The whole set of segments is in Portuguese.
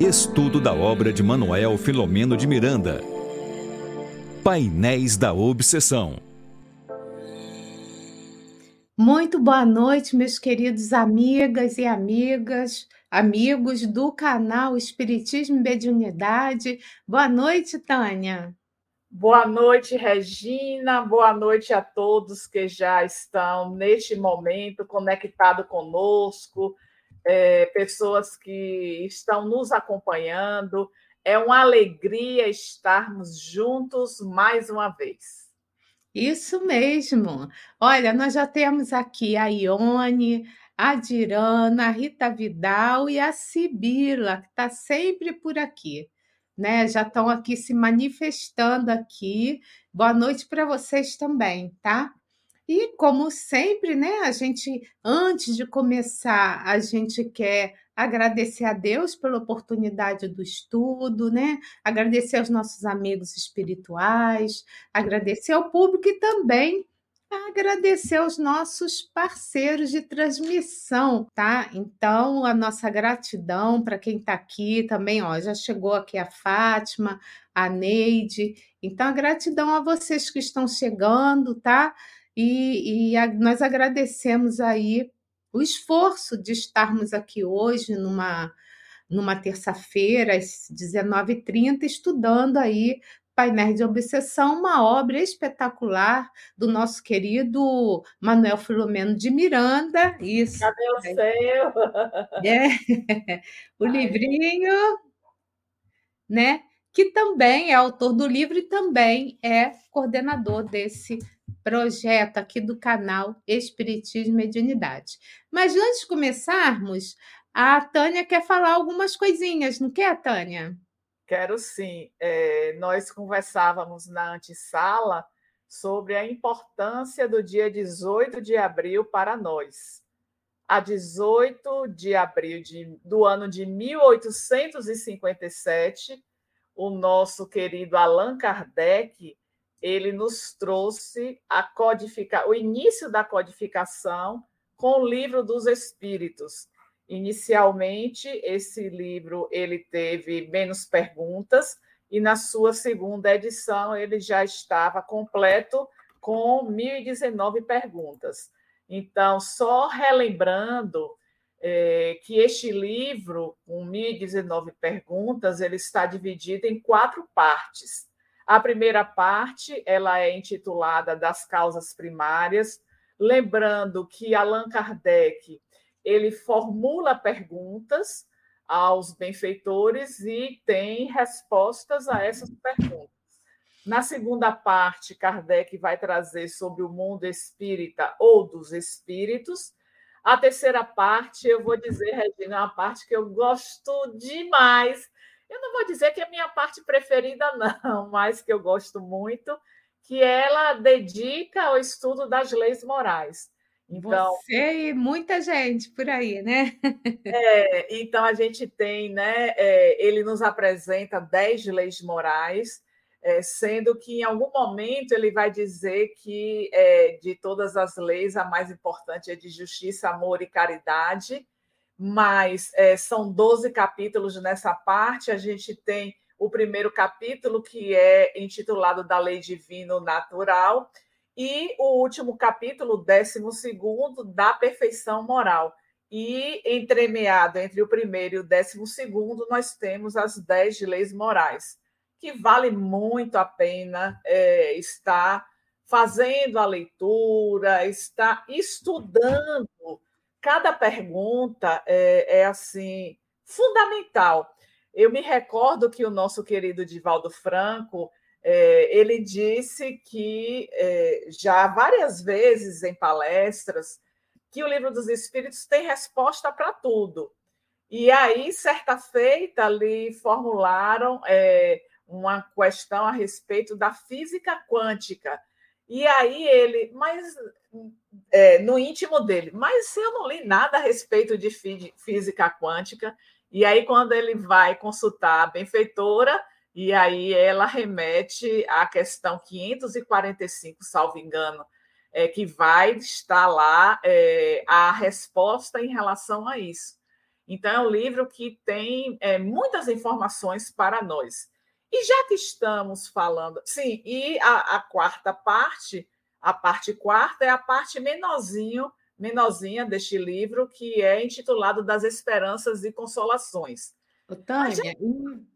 Estudo da obra de Manuel Filomeno de Miranda. Painéis da Obsessão. Muito boa noite, meus queridos amigas e amigas, amigos do canal Espiritismo e Mediunidade. Boa noite, Tânia. Boa noite, Regina. Boa noite a todos que já estão neste momento conectados conosco, é, pessoas que estão nos acompanhando. É uma alegria estarmos juntos mais uma vez. Isso mesmo. Olha, nós já temos aqui a Ione, a Dirana, a Rita Vidal e a Sibila, que está sempre por aqui né? Já estão aqui se manifestando aqui. Boa noite para vocês também, tá? E como sempre, né, a gente antes de começar, a gente quer agradecer a Deus pela oportunidade do estudo, né? Agradecer aos nossos amigos espirituais, agradecer ao público e também agradecer aos nossos parceiros de transmissão, tá? Então, a nossa gratidão para quem está aqui também, ó, já chegou aqui a Fátima, a Neide. Então, a gratidão a vocês que estão chegando, tá? E, e a, nós agradecemos aí o esforço de estarmos aqui hoje numa numa terça-feira, às 19h30, estudando aí Painéis de Obsessão, uma obra espetacular do nosso querido Manuel Filomeno de Miranda. Isso. Cadê o seu? É. O Ai. livrinho, né? Que também é autor do livro e também é coordenador desse projeto aqui do canal Espiritismo e Mediunidade. Mas antes de começarmos, a Tânia quer falar algumas coisinhas, não quer, Tânia? Quero sim. É, nós conversávamos na antessala sobre a importância do dia 18 de abril para nós. A 18 de abril de, do ano de 1857, o nosso querido Allan Kardec ele nos trouxe a codificar o início da codificação com o livro dos Espíritos, Inicialmente, esse livro ele teve menos perguntas e na sua segunda edição ele já estava completo com 1019 perguntas. Então, só relembrando é, que este livro, com 1019 perguntas, ele está dividido em quatro partes. A primeira parte, ela é intitulada Das Causas Primárias, lembrando que Allan Kardec ele formula perguntas aos benfeitores e tem respostas a essas perguntas. Na segunda parte, Kardec vai trazer sobre o mundo espírita ou dos espíritos. A terceira parte, eu vou dizer, Regina, é uma parte que eu gosto demais. Eu não vou dizer que é a minha parte preferida, não, mas que eu gosto muito, que ela dedica ao estudo das leis morais. Então, Você e muita gente por aí, né? É, então a gente tem, né? É, ele nos apresenta dez leis morais, é, sendo que em algum momento ele vai dizer que é, de todas as leis a mais importante é de justiça, amor e caridade, mas é, são 12 capítulos nessa parte. A gente tem o primeiro capítulo, que é intitulado da Lei Divino Natural e o último capítulo, décimo segundo, da perfeição moral. E entremeado entre o primeiro e o décimo segundo, nós temos as dez leis morais, que vale muito a pena é, estar fazendo a leitura, estar estudando. Cada pergunta é, é assim fundamental. Eu me recordo que o nosso querido Divaldo Franco é, ele disse que é, já várias vezes em palestras que o livro dos Espíritos tem resposta para tudo. E aí, certa feita, lhe formularam é, uma questão a respeito da física quântica. E aí ele, mas é, no íntimo dele, mas eu não li nada a respeito de física quântica. E aí, quando ele vai consultar a benfeitora, e aí ela remete à questão 545, salvo engano, é, que vai estar lá é, a resposta em relação a isso. Então, é um livro que tem é, muitas informações para nós. E já que estamos falando. Sim, e a, a quarta parte, a parte quarta, é a parte menorzinho, menorzinha deste livro, que é intitulado Das Esperanças e Consolações. Ô, Tânia, gente...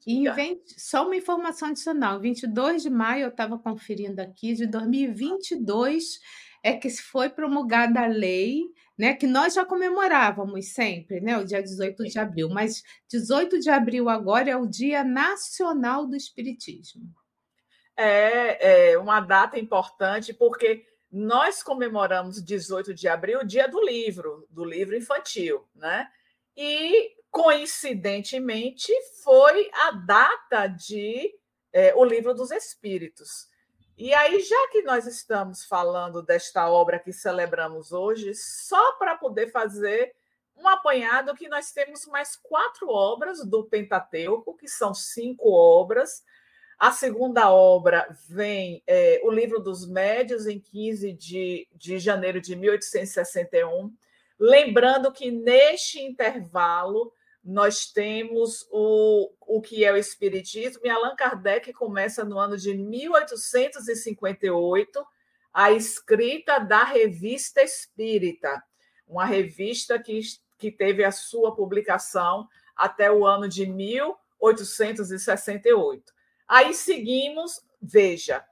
em, em 20, só uma informação adicional: 22 de maio, eu estava conferindo aqui, de 2022, é que foi promulgada a lei né, que nós já comemorávamos sempre, né, o dia 18 de abril, mas 18 de abril agora é o Dia Nacional do Espiritismo. É, é uma data importante porque nós comemoramos 18 de abril o dia do livro, do livro infantil, né? E coincidentemente foi a data de é, o livro dos Espíritos. E aí, já que nós estamos falando desta obra que celebramos hoje, só para poder fazer um apanhado que nós temos mais quatro obras do Pentateuco, que são cinco obras. A segunda obra vem é, o Livro dos Médios, em 15 de, de janeiro de 1861. Lembrando que neste intervalo nós temos o, o que é o Espiritismo, e Allan Kardec começa no ano de 1858 a escrita da Revista Espírita, uma revista que, que teve a sua publicação até o ano de 1868. Aí seguimos, veja,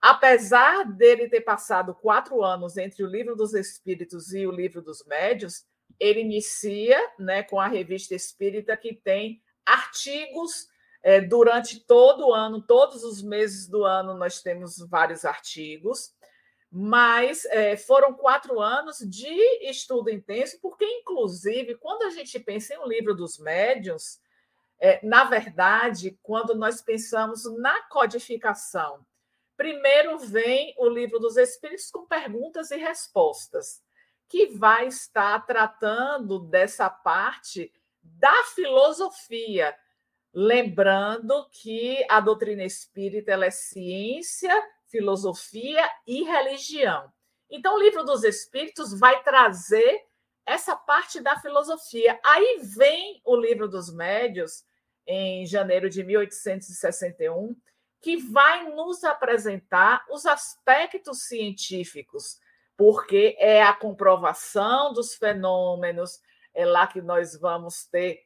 apesar dele ter passado quatro anos entre o Livro dos Espíritos e o Livro dos Médios, ele inicia né, com a revista Espírita, que tem artigos é, durante todo o ano, todos os meses do ano, nós temos vários artigos, mas é, foram quatro anos de estudo intenso, porque, inclusive, quando a gente pensa em um livro dos médiuns, é, na verdade, quando nós pensamos na codificação, primeiro vem o livro dos Espíritos com perguntas e respostas que vai estar tratando dessa parte da filosofia, lembrando que a doutrina espírita é ciência, filosofia e religião. Então, o livro dos Espíritos vai trazer essa parte da filosofia. Aí vem o livro dos Médios, em janeiro de 1861, que vai nos apresentar os aspectos científicos porque é a comprovação dos fenômenos, é lá que nós vamos ter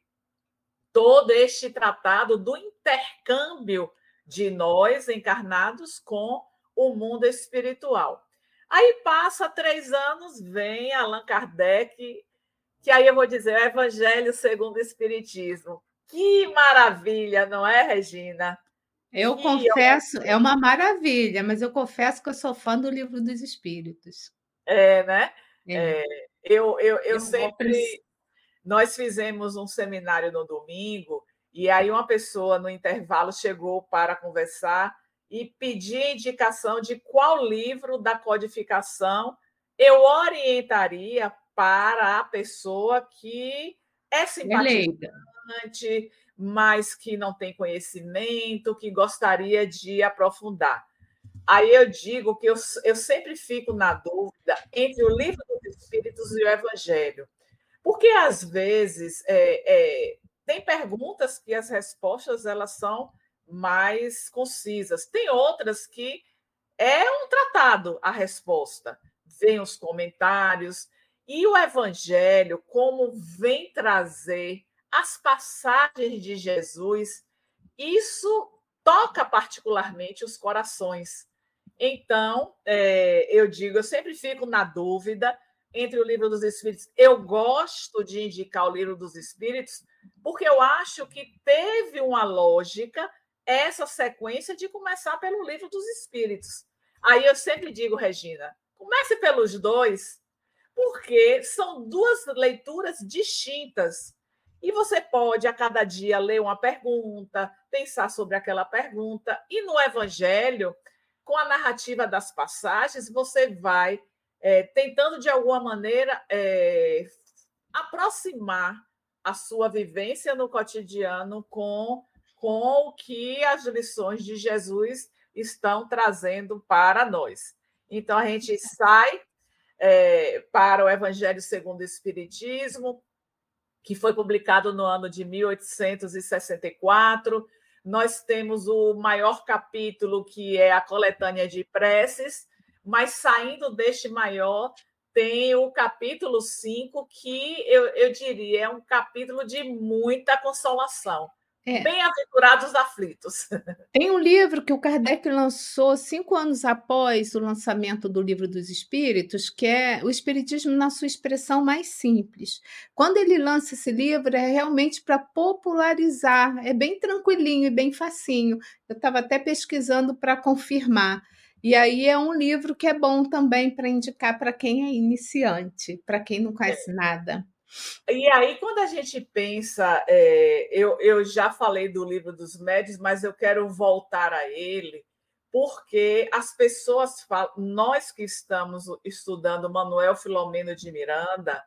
todo este tratado do intercâmbio de nós encarnados com o mundo espiritual. Aí passa três anos, vem Allan Kardec, que aí eu vou dizer o Evangelho segundo o Espiritismo. Que maravilha, não é, Regina? Eu que confesso, é uma maravilha, mas eu confesso que eu sou fã do Livro dos Espíritos. É, né? É. É, eu, eu, eu, eu sempre. Nós fizemos um seminário no domingo, e aí uma pessoa no intervalo chegou para conversar e pedir indicação de qual livro da codificação eu orientaria para a pessoa que é simpatizante, mas que não tem conhecimento, que gostaria de aprofundar. Aí eu digo que eu, eu sempre fico na dúvida entre o livro dos Espíritos e o Evangelho. Porque, às vezes, é, é, tem perguntas que as respostas elas são mais concisas. Tem outras que é um tratado a resposta. Vem os comentários. E o Evangelho, como vem trazer as passagens de Jesus, isso toca particularmente os corações. Então, é, eu digo, eu sempre fico na dúvida entre o livro dos Espíritos. Eu gosto de indicar o livro dos Espíritos, porque eu acho que teve uma lógica essa sequência de começar pelo livro dos Espíritos. Aí eu sempre digo, Regina, comece pelos dois, porque são duas leituras distintas. E você pode, a cada dia, ler uma pergunta, pensar sobre aquela pergunta. E no Evangelho, com a narrativa das passagens, você vai é, tentando, de alguma maneira, é, aproximar a sua vivência no cotidiano com, com o que as lições de Jesus estão trazendo para nós. Então, a gente sai é, para o Evangelho segundo o Espiritismo, que foi publicado no ano de 1864. Nós temos o maior capítulo, que é a coletânea de preces, mas saindo deste maior, tem o capítulo 5, que eu, eu diria é um capítulo de muita consolação. É. Bem-aventurados aflitos. Tem um livro que o Kardec lançou cinco anos após o lançamento do Livro dos Espíritos, que é o Espiritismo na sua expressão mais simples. Quando ele lança esse livro, é realmente para popularizar, é bem tranquilinho e bem facinho. Eu estava até pesquisando para confirmar. E aí é um livro que é bom também para indicar para quem é iniciante, para quem não conhece é. nada. E aí, quando a gente pensa, é, eu, eu já falei do livro dos médios, mas eu quero voltar a ele, porque as pessoas falam, nós que estamos estudando Manuel Filomeno de Miranda,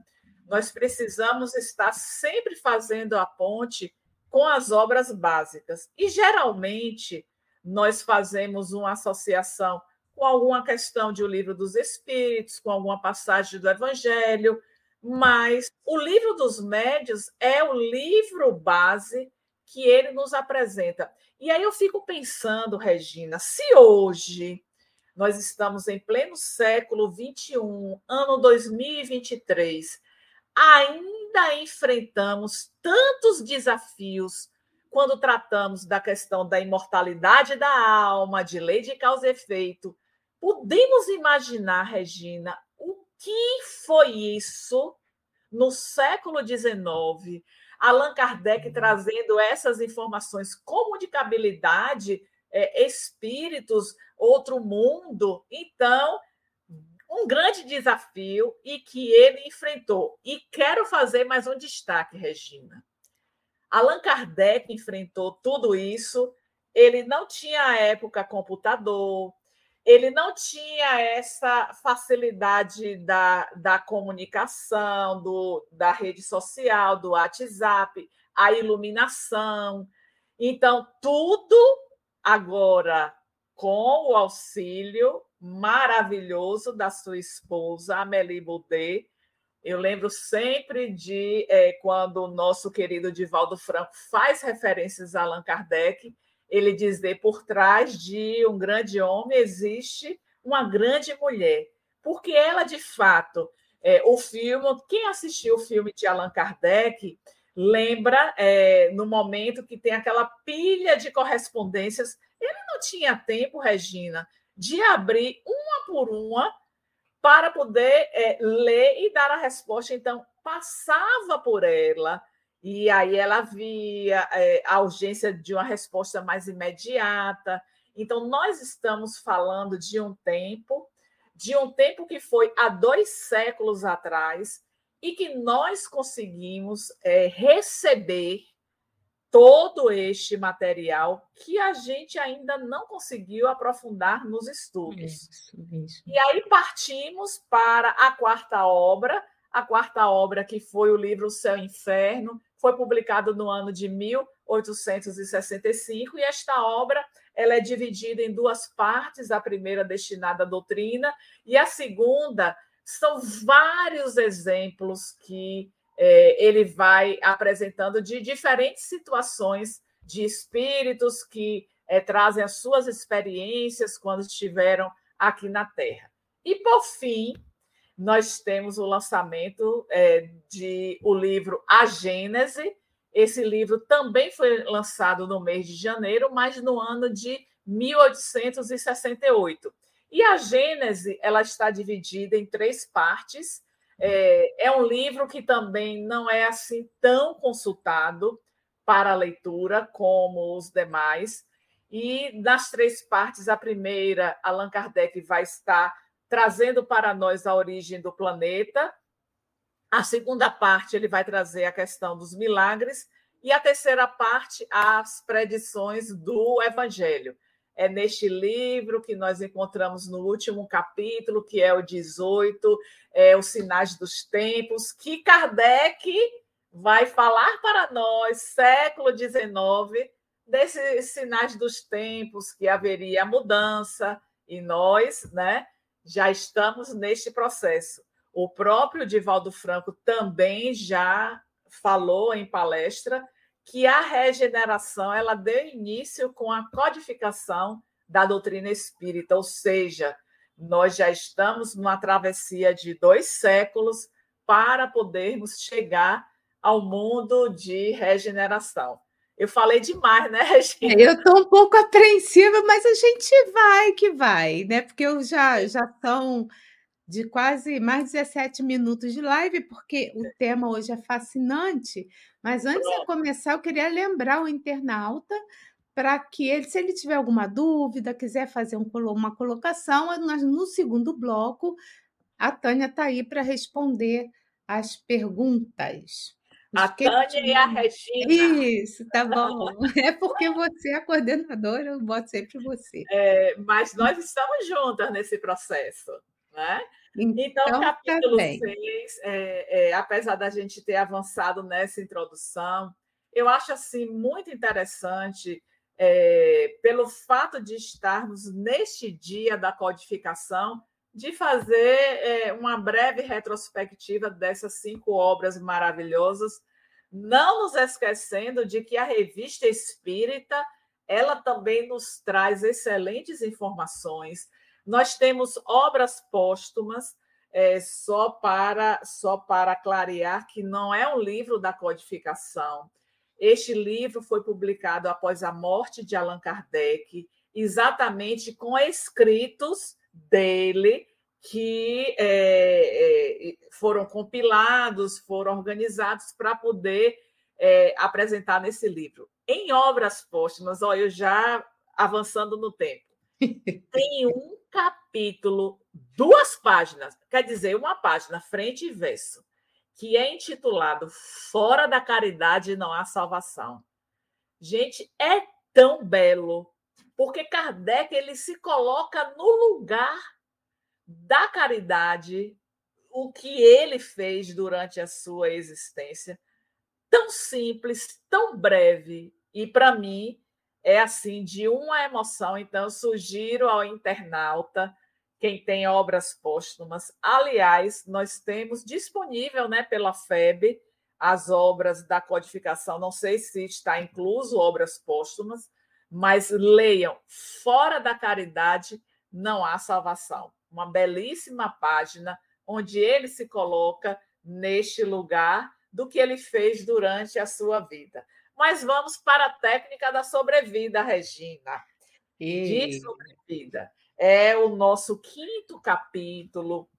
nós precisamos estar sempre fazendo a ponte com as obras básicas. E geralmente nós fazemos uma associação com alguma questão de O Livro dos Espíritos, com alguma passagem do Evangelho, mas o livro dos médios é o livro base que ele nos apresenta. E aí eu fico pensando, Regina, se hoje nós estamos em pleno século 21, ano 2023, ainda enfrentamos tantos desafios quando tratamos da questão da imortalidade da alma, de lei de causa e efeito. Podemos imaginar, Regina, que foi isso no século XIX? Allan Kardec uhum. trazendo essas informações, comunicabilidade, é, espíritos, outro mundo. Então, um grande desafio e que ele enfrentou. E quero fazer mais um destaque, Regina. Allan Kardec enfrentou tudo isso. Ele não tinha à época computador, ele não tinha essa facilidade da, da comunicação, do, da rede social, do WhatsApp, a iluminação. Então, tudo agora com o auxílio maravilhoso da sua esposa, Amélie Boudet. Eu lembro sempre de é, quando o nosso querido Divaldo Franco faz referências a Allan Kardec, ele dizer por trás de um grande homem existe uma grande mulher, porque ela de fato é, o filme, quem assistiu o filme de Allan Kardec lembra é, no momento que tem aquela pilha de correspondências, ele não tinha tempo, Regina, de abrir uma por uma para poder é, ler e dar a resposta. Então, passava por ela e aí ela via é, a urgência de uma resposta mais imediata. Então, nós estamos falando de um tempo, de um tempo que foi há dois séculos atrás, e que nós conseguimos é, receber todo este material que a gente ainda não conseguiu aprofundar nos estudos. Isso, isso. E aí partimos para a quarta obra, a quarta obra que foi o livro Céu e Inferno, foi publicado no ano de 1865 e esta obra ela é dividida em duas partes, a primeira destinada à doutrina e a segunda são vários exemplos que é, ele vai apresentando de diferentes situações de espíritos que é, trazem as suas experiências quando estiveram aqui na Terra. E, por fim, nós temos o lançamento é, de o livro A Gênese. Esse livro também foi lançado no mês de janeiro, mas no ano de 1868. E a Gênese ela está dividida em três partes. É, é um livro que também não é assim tão consultado para a leitura como os demais. E nas três partes, a primeira, Allan Kardec vai estar trazendo para nós a origem do planeta. A segunda parte, ele vai trazer a questão dos milagres. E a terceira parte, as predições do Evangelho. É neste livro que nós encontramos no último capítulo, que é o 18, é, Os Sinais dos Tempos, que Kardec vai falar para nós, século XIX, desses sinais dos tempos, que haveria mudança, e nós, né, já estamos neste processo. O próprio Divaldo Franco também já falou em palestra que a regeneração ela deu início com a codificação da doutrina espírita, ou seja, nós já estamos numa travessia de dois séculos para podermos chegar ao mundo de regeneração. Eu falei demais, né, Regina? Eu estou um pouco apreensiva, mas a gente vai que vai, né? Porque eu já já são de quase mais 17 minutos de live, porque o tema hoje é fascinante. Mas antes Pronto. de começar, eu queria lembrar o internauta para que ele, se ele tiver alguma dúvida, quiser fazer um, uma colocação, nós, no segundo bloco, a Tânia está aí para responder as perguntas. A Tânia e a Regina. Isso, tá bom. É porque você é a coordenadora, eu boto sempre você. É, mas nós estamos juntas nesse processo, né? Então, então capítulo 6, é, é, apesar da gente ter avançado nessa introdução, eu acho assim muito interessante é, pelo fato de estarmos neste dia da codificação, de fazer é, uma breve retrospectiva dessas cinco obras maravilhosas, não nos esquecendo de que a revista Espírita ela também nos traz excelentes informações. Nós temos obras póstumas, é, só para só para clarear que não é um livro da codificação. Este livro foi publicado após a morte de Allan Kardec, exatamente com escritos dele que é, é, foram compilados, foram organizados para poder é, apresentar nesse livro. Em obras póstumas, olha, eu já avançando no tempo, tem um capítulo, duas páginas, quer dizer, uma página, frente e verso, que é intitulado Fora da Caridade não há salvação. Gente, é tão belo, porque Kardec ele se coloca no lugar da caridade, o que ele fez durante a sua existência, tão simples, tão breve, e para mim é assim de uma emoção. Então, sugiro ao internauta, quem tem obras póstumas. Aliás, nós temos disponível né, pela FEB as obras da codificação. Não sei se está incluso obras póstumas, mas leiam. Fora da caridade não há salvação uma belíssima página onde ele se coloca neste lugar do que ele fez durante a sua vida. Mas vamos para a técnica da sobrevida, Regina. E... De sobrevida. É o nosso quinto capítulo.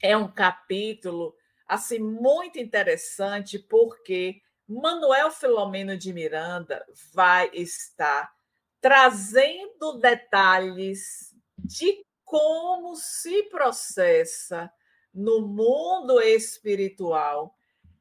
É um capítulo assim muito interessante porque Manuel Filomeno de Miranda vai estar trazendo detalhes de como se processa no mundo espiritual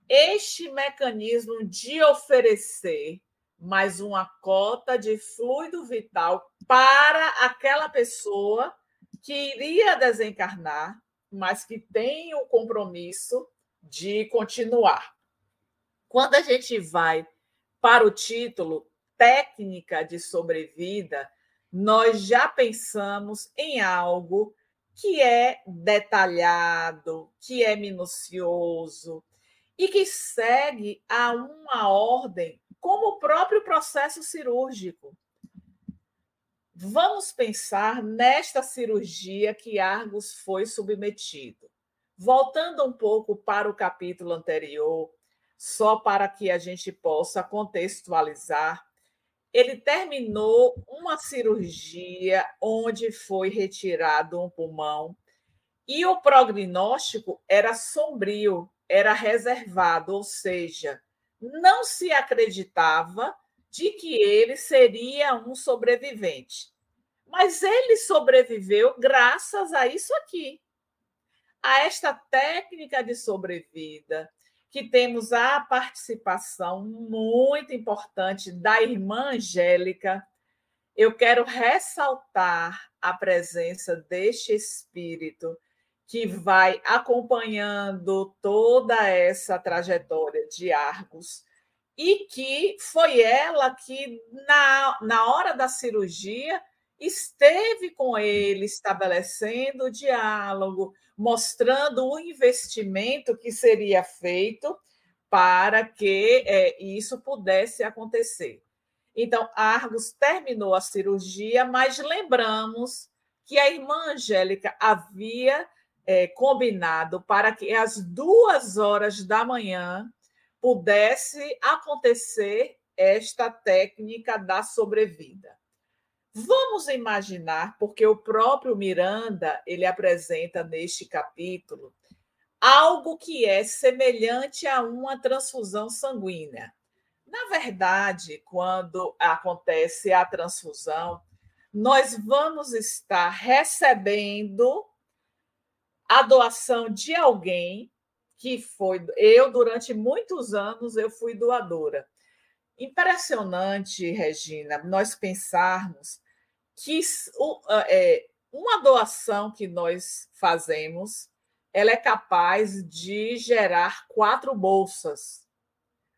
este mecanismo de oferecer mais uma cota de fluido vital para aquela pessoa que iria desencarnar, mas que tem o compromisso de continuar. Quando a gente vai para o título Técnica de Sobrevida, nós já pensamos em algo que é detalhado, que é minucioso e que segue a uma ordem, como o próprio processo cirúrgico. Vamos pensar nesta cirurgia que Argos foi submetido. Voltando um pouco para o capítulo anterior, só para que a gente possa contextualizar, ele terminou uma cirurgia onde foi retirado um pulmão e o prognóstico era sombrio, era reservado, ou seja, não se acreditava de que ele seria um sobrevivente. Mas ele sobreviveu graças a isso aqui, a esta técnica de sobrevida, que temos a participação muito importante da irmã Angélica. Eu quero ressaltar a presença deste espírito que vai acompanhando toda essa trajetória de Argos e que foi ela que, na, na hora da cirurgia, esteve com ele, estabelecendo o diálogo, mostrando o investimento que seria feito para que é, isso pudesse acontecer. Então, Argos terminou a cirurgia, mas lembramos que a irmã Angélica havia é, combinado para que às duas horas da manhã pudesse acontecer esta técnica da sobrevida. Vamos imaginar, porque o próprio Miranda ele apresenta neste capítulo algo que é semelhante a uma transfusão sanguínea. Na verdade, quando acontece a transfusão, nós vamos estar recebendo a doação de alguém que foi eu durante muitos anos eu fui doadora. Impressionante, Regina, nós pensarmos que é, uma doação que nós fazemos, ela é capaz de gerar quatro bolsas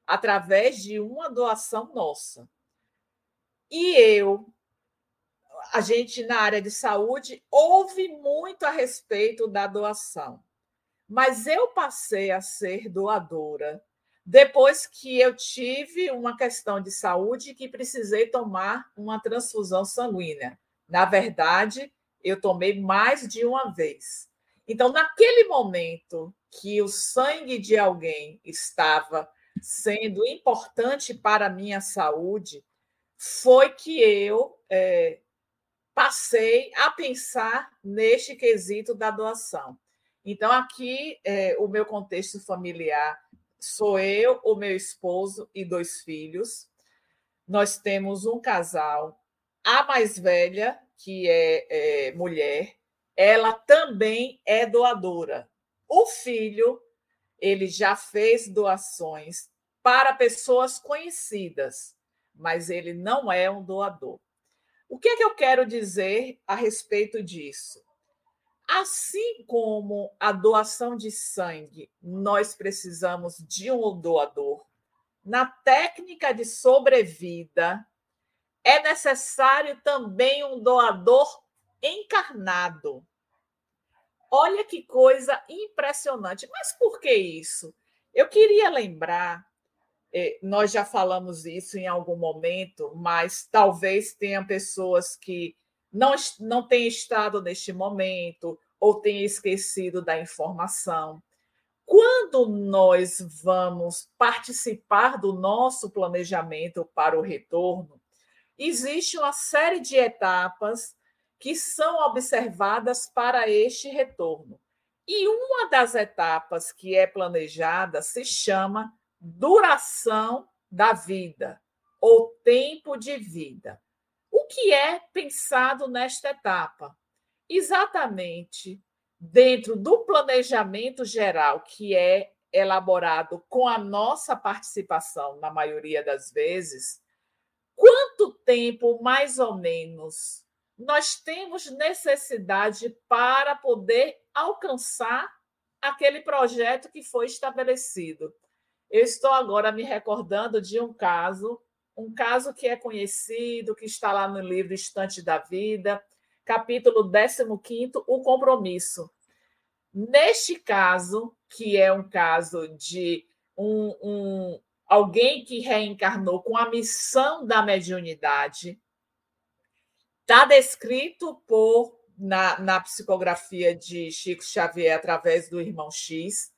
através de uma doação nossa. E eu, a gente na área de saúde ouve muito a respeito da doação, mas eu passei a ser doadora depois que eu tive uma questão de saúde que precisei tomar uma transfusão sanguínea. Na verdade, eu tomei mais de uma vez. Então, naquele momento que o sangue de alguém estava sendo importante para a minha saúde, foi que eu é, passei a pensar neste quesito da doação. Então, aqui, é, o meu contexto familiar sou eu, o meu esposo e dois filhos. Nós temos um casal. A mais velha, que é, é mulher, ela também é doadora. O filho, ele já fez doações para pessoas conhecidas, mas ele não é um doador. O que é que eu quero dizer a respeito disso? Assim como a doação de sangue, nós precisamos de um doador. Na técnica de sobrevida, é necessário também um doador encarnado. Olha que coisa impressionante. Mas por que isso? Eu queria lembrar, eh, nós já falamos isso em algum momento, mas talvez tenham pessoas que não, não tenha estado neste momento ou tenha esquecido da informação. Quando nós vamos participar do nosso planejamento para o retorno, existe uma série de etapas que são observadas para este retorno. E uma das etapas que é planejada se chama duração da vida ou tempo de vida. O que é pensado nesta etapa? Exatamente dentro do planejamento geral que é elaborado com a nossa participação, na maioria das vezes, quanto tempo mais ou menos nós temos necessidade para poder alcançar aquele projeto que foi estabelecido. Eu estou agora me recordando de um caso um caso que é conhecido, que está lá no livro Estante da Vida, capítulo 15, o compromisso. Neste caso, que é um caso de um, um, alguém que reencarnou com a missão da mediunidade, está descrito por na, na psicografia de Chico Xavier através do irmão X,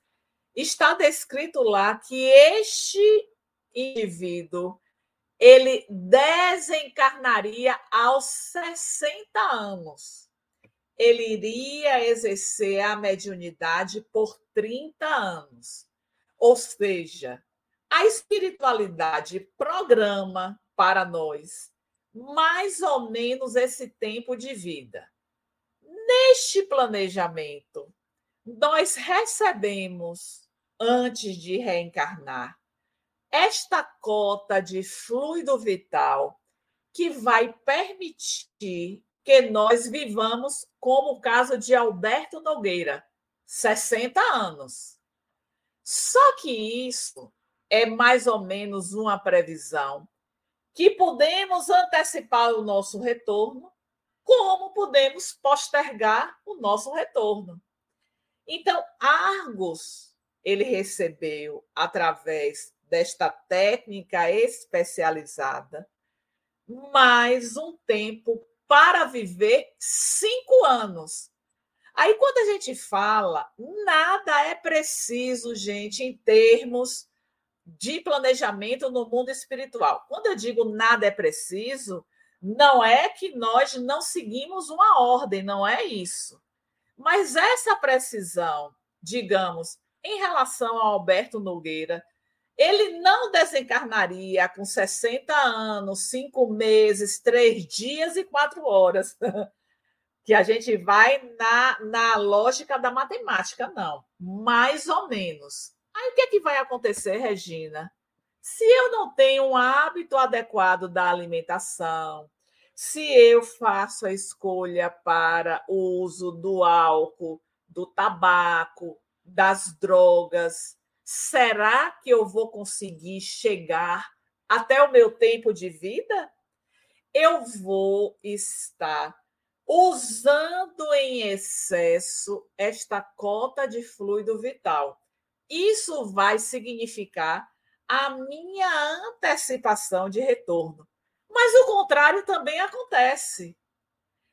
está descrito lá que este indivíduo ele desencarnaria aos 60 anos. Ele iria exercer a mediunidade por 30 anos. Ou seja, a espiritualidade programa para nós mais ou menos esse tempo de vida. Neste planejamento, nós recebemos, antes de reencarnar, esta cota de fluido vital que vai permitir que nós vivamos como o caso de Alberto Nogueira, 60 anos. Só que isso é mais ou menos uma previsão que podemos antecipar o nosso retorno, como podemos postergar o nosso retorno. Então, Argos ele recebeu através desta técnica especializada mais um tempo para viver cinco anos. Aí, quando a gente fala, nada é preciso, gente, em termos de planejamento no mundo espiritual. Quando eu digo nada é preciso, não é que nós não seguimos uma ordem, não é isso. Mas essa precisão, digamos, em relação ao Alberto Nogueira, ele não desencarnaria com 60 anos, cinco meses, três dias e quatro horas. que a gente vai na, na lógica da matemática, não. Mais ou menos. Aí o que é que vai acontecer, Regina? Se eu não tenho um hábito adequado da alimentação, se eu faço a escolha para o uso do álcool, do tabaco, das drogas, será que eu vou conseguir chegar até o meu tempo de vida? Eu vou estar usando em excesso esta cota de fluido vital. Isso vai significar a minha antecipação de retorno. Mas o contrário também acontece.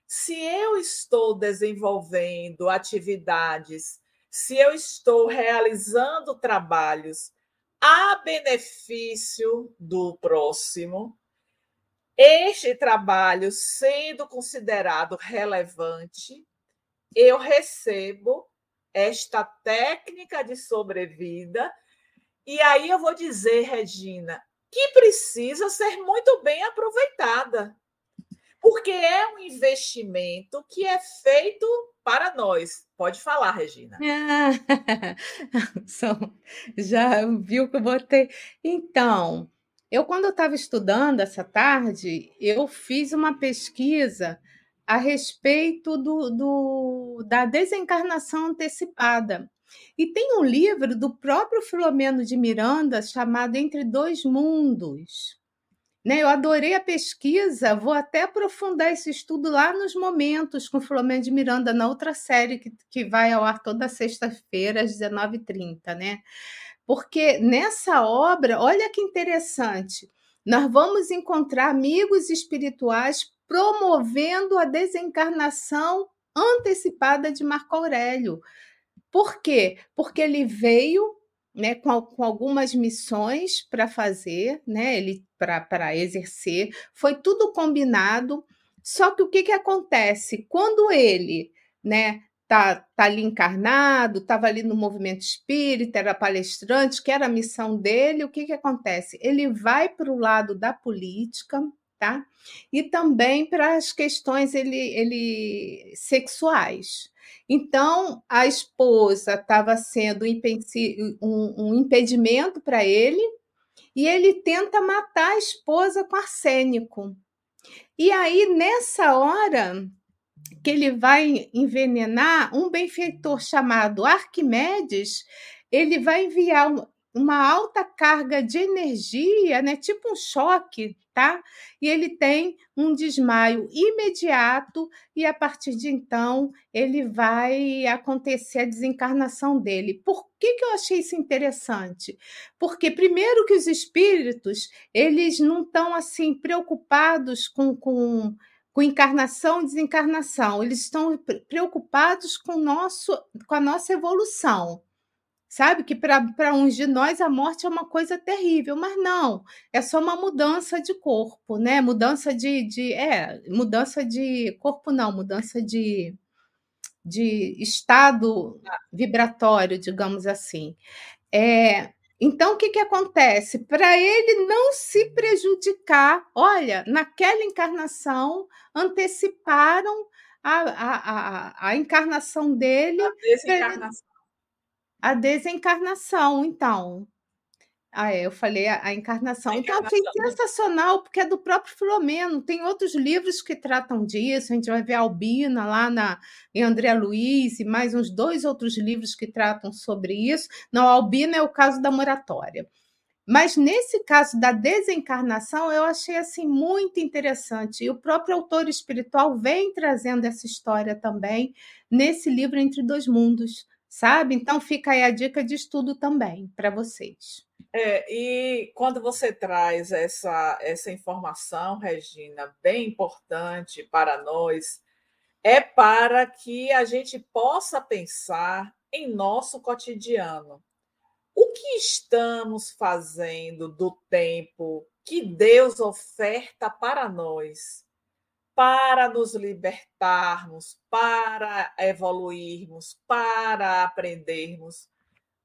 Se eu estou desenvolvendo atividades, se eu estou realizando trabalhos a benefício do próximo, este trabalho sendo considerado relevante, eu recebo esta técnica de sobrevida, e aí eu vou dizer, Regina, que precisa ser muito bem aproveitada, porque é um investimento que é feito para nós. Pode falar, Regina. Ah, já viu que eu botei. Então, eu, quando eu estava estudando essa tarde, eu fiz uma pesquisa a respeito do, do, da desencarnação antecipada. E tem um livro do próprio Filomeno de Miranda chamado Entre Dois Mundos. Né? Eu adorei a pesquisa, vou até aprofundar esse estudo lá nos momentos com o Filomeno de Miranda, na outra série que, que vai ao ar toda sexta-feira, às 19h30. Né? Porque nessa obra, olha que interessante, nós vamos encontrar amigos espirituais promovendo a desencarnação antecipada de Marco Aurélio. Por quê? Porque ele veio né, com, com algumas missões para fazer, né, ele para exercer, foi tudo combinado. Só que o que, que acontece? Quando ele né, tá, tá ali encarnado, estava ali no movimento espírita, era palestrante, que era a missão dele, o que, que acontece? Ele vai para o lado da política, tá? E também para as questões ele, ele sexuais. Então, a esposa estava sendo um, um impedimento para ele, e ele tenta matar a esposa com arsênico. E aí, nessa hora, que ele vai envenenar um benfeitor chamado Arquimedes, ele vai enviar uma alta carga de energia, né, tipo um choque, tá? E ele tem um desmaio imediato e a partir de então ele vai acontecer a desencarnação dele. Por que, que eu achei isso interessante? Porque primeiro que os espíritos, eles não estão assim preocupados com, com com encarnação e desencarnação. Eles estão preocupados com, nosso, com a nossa evolução. Sabe que para uns de nós a morte é uma coisa terrível, mas não, é só uma mudança de corpo, né? Mudança de, de é, mudança de corpo não, mudança de, de estado vibratório, digamos assim. É, então, o que, que acontece? Para ele não se prejudicar, olha, naquela encarnação, anteciparam a, a, a, a encarnação dele. A desencarnação. A desencarnação, então. Ah, é, eu falei a, a encarnação. A então, achei sensacional, porque é do próprio Filomeno. Tem outros livros que tratam disso. A gente vai ver a Albina lá na, em André Luiz, e mais uns dois outros livros que tratam sobre isso. Não, a Albina é o caso da moratória. Mas nesse caso da desencarnação, eu achei assim muito interessante. E o próprio autor espiritual vem trazendo essa história também nesse livro Entre Dois Mundos sabe? Então fica aí a dica de estudo também para vocês. É, e quando você traz essa, essa informação, Regina, bem importante para nós, é para que a gente possa pensar em nosso cotidiano. O que estamos fazendo do tempo que Deus oferta para nós, para nos libertarmos, para evoluirmos, para aprendermos,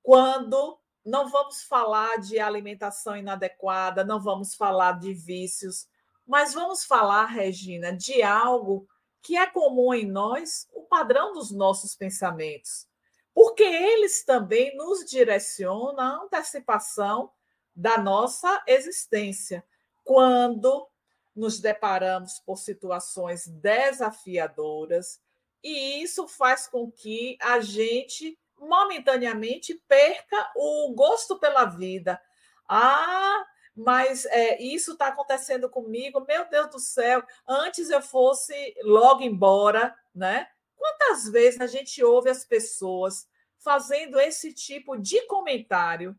quando não vamos falar de alimentação inadequada, não vamos falar de vícios, mas vamos falar, Regina, de algo que é comum em nós, o padrão dos nossos pensamentos porque eles também nos direcionam à antecipação da nossa existência. Quando nos deparamos por situações desafiadoras, e isso faz com que a gente momentaneamente perca o gosto pela vida. Ah, mas é, isso está acontecendo comigo, meu Deus do céu, antes eu fosse logo embora, né? Quantas vezes a gente ouve as pessoas fazendo esse tipo de comentário?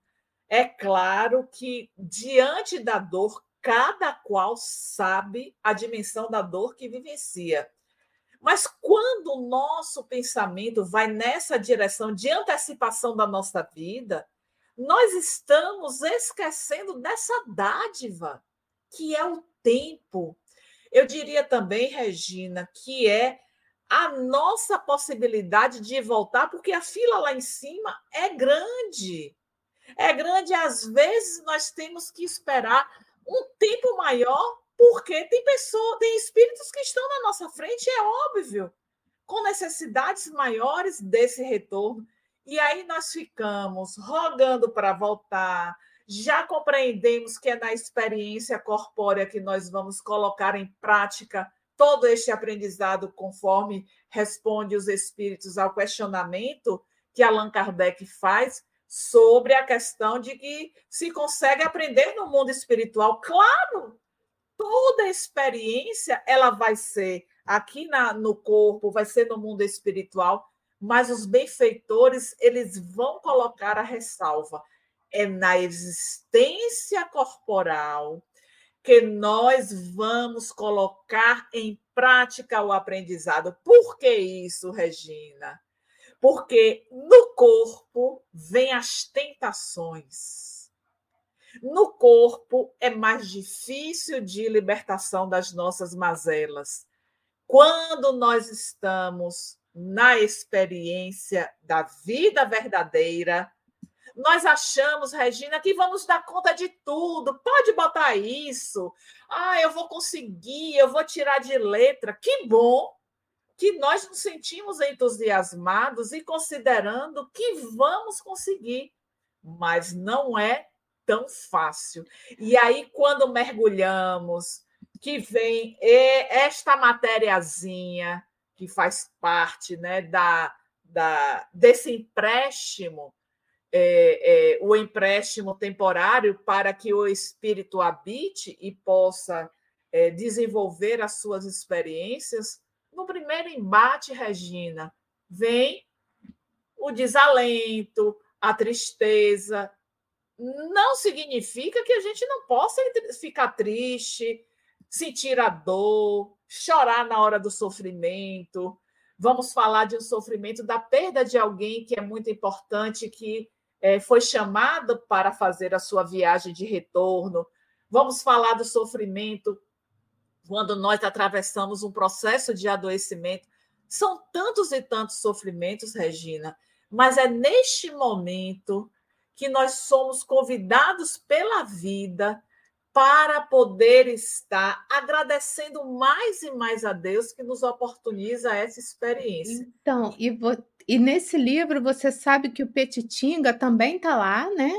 É claro que, diante da dor, cada qual sabe a dimensão da dor que vivencia. Mas quando o nosso pensamento vai nessa direção de antecipação da nossa vida, nós estamos esquecendo dessa dádiva, que é o tempo. Eu diria também, Regina, que é a nossa possibilidade de voltar, porque a fila lá em cima é grande. É grande, às vezes nós temos que esperar um tempo maior, porque tem pessoas, tem espíritos que estão na nossa frente, é óbvio, com necessidades maiores desse retorno. E aí nós ficamos rogando para voltar, já compreendemos que é na experiência corpórea que nós vamos colocar em prática todo este aprendizado, conforme responde os espíritos ao questionamento que Allan Kardec faz sobre a questão de que se consegue aprender no mundo espiritual. Claro, toda experiência ela vai ser aqui na, no corpo, vai ser no mundo espiritual, mas os benfeitores eles vão colocar a ressalva é na existência corporal que nós vamos colocar em prática o aprendizado. Por que isso, Regina? Porque no corpo vem as tentações. No corpo é mais difícil de libertação das nossas mazelas. Quando nós estamos na experiência da vida verdadeira, nós achamos, Regina, que vamos dar conta de tudo. Pode botar isso. Ah, eu vou conseguir, eu vou tirar de letra. Que bom que nós nos sentimos entusiasmados e considerando que vamos conseguir, mas não é tão fácil. E aí, quando mergulhamos, que vem esta matériazinha que faz parte né, da, da, desse empréstimo é, é, o empréstimo temporário para que o espírito habite e possa é, desenvolver as suas experiências, no primeiro embate, Regina, vem o desalento, a tristeza. Não significa que a gente não possa ficar triste, sentir a dor, chorar na hora do sofrimento. Vamos falar de um sofrimento da perda de alguém que é muito importante, que é, foi chamado para fazer a sua viagem de retorno. Vamos falar do sofrimento quando nós atravessamos um processo de adoecimento. São tantos e tantos sofrimentos, Regina, mas é neste momento que nós somos convidados pela vida para poder estar agradecendo mais e mais a Deus que nos oportuniza essa experiência. Então, e, e nesse livro você sabe que o Petitinga também está lá, né?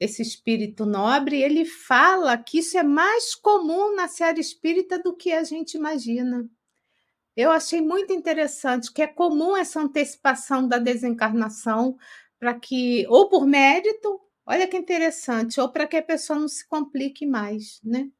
Esse espírito nobre, ele fala que isso é mais comum na série espírita do que a gente imagina. Eu achei muito interessante que é comum essa antecipação da desencarnação para que, ou por mérito, Olha que interessante, ou para que a pessoa não se complique mais, né?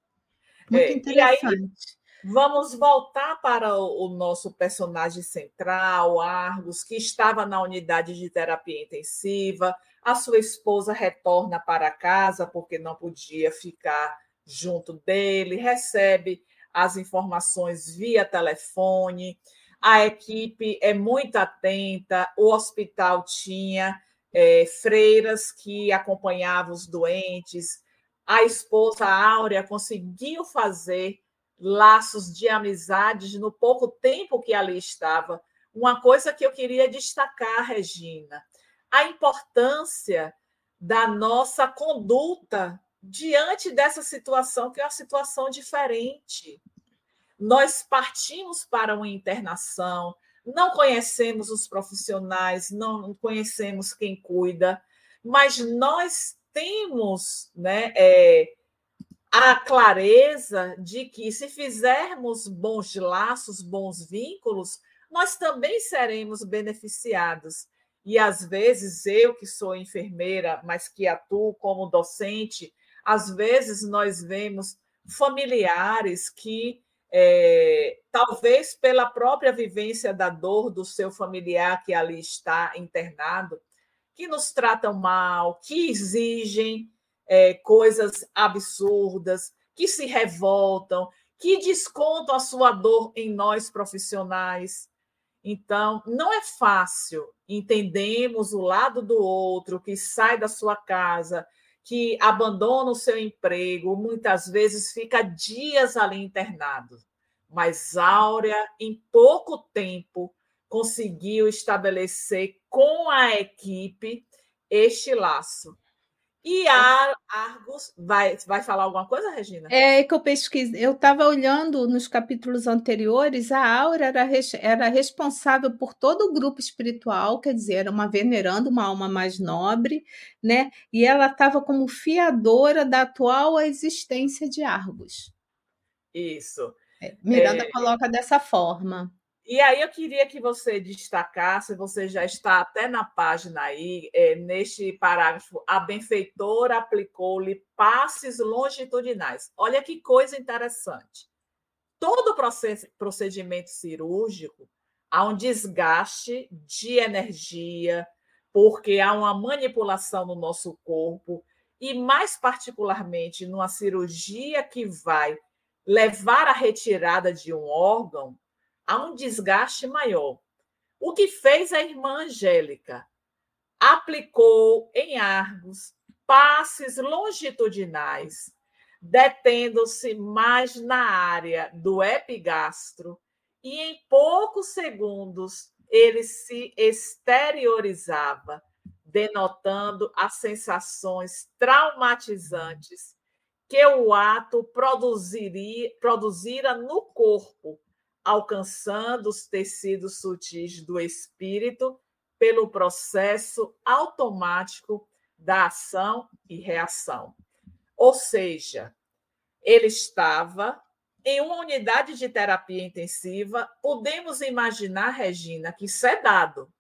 Muito é, interessante. E aí, Vamos voltar para o nosso personagem central, Argos, que estava na unidade de terapia intensiva. A sua esposa retorna para casa porque não podia ficar junto dele, recebe as informações via telefone. A equipe é muito atenta, o hospital tinha é, freiras que acompanhavam os doentes. A esposa Áurea conseguiu fazer laços de amizades no pouco tempo que ali estava. Uma coisa que eu queria destacar, Regina, a importância da nossa conduta diante dessa situação, que é uma situação diferente. Nós partimos para uma internação, não conhecemos os profissionais, não conhecemos quem cuida, mas nós temos né, é, a clareza de que, se fizermos bons laços, bons vínculos, nós também seremos beneficiados. E às vezes eu, que sou enfermeira, mas que atuo como docente, às vezes nós vemos familiares que, é, talvez pela própria vivência da dor do seu familiar que ali está internado, que nos tratam mal, que exigem é, coisas absurdas, que se revoltam, que descontam a sua dor em nós profissionais. Então, não é fácil. Entendemos o lado do outro que sai da sua casa, que abandona o seu emprego, muitas vezes fica dias ali internado. Mas Áurea, em pouco tempo, conseguiu estabelecer com a equipe este laço. E a Argos vai, vai falar alguma coisa, Regina? É que eu pesquisei, eu estava olhando nos capítulos anteriores, a Aura era, era responsável por todo o grupo espiritual, quer dizer, era uma venerando, uma alma mais nobre, né? E ela estava como fiadora da atual existência de Argos. Isso. É, Miranda é... coloca dessa forma. E aí eu queria que você destacasse, você já está até na página aí, é, neste parágrafo, a benfeitora aplicou-lhe passes longitudinais. Olha que coisa interessante. Todo processo, procedimento cirúrgico há um desgaste de energia, porque há uma manipulação no nosso corpo, e mais particularmente numa cirurgia que vai levar à retirada de um órgão, há um desgaste maior. O que fez a irmã Angélica? Aplicou em Argos passes longitudinais, detendo-se mais na área do epigastro, e em poucos segundos ele se exteriorizava, denotando as sensações traumatizantes que o ato produziria, produzira no corpo, alcançando os tecidos sutis do espírito pelo processo automático da ação e reação. Ou seja, ele estava em uma unidade de terapia intensiva, podemos imaginar, Regina, que sedado.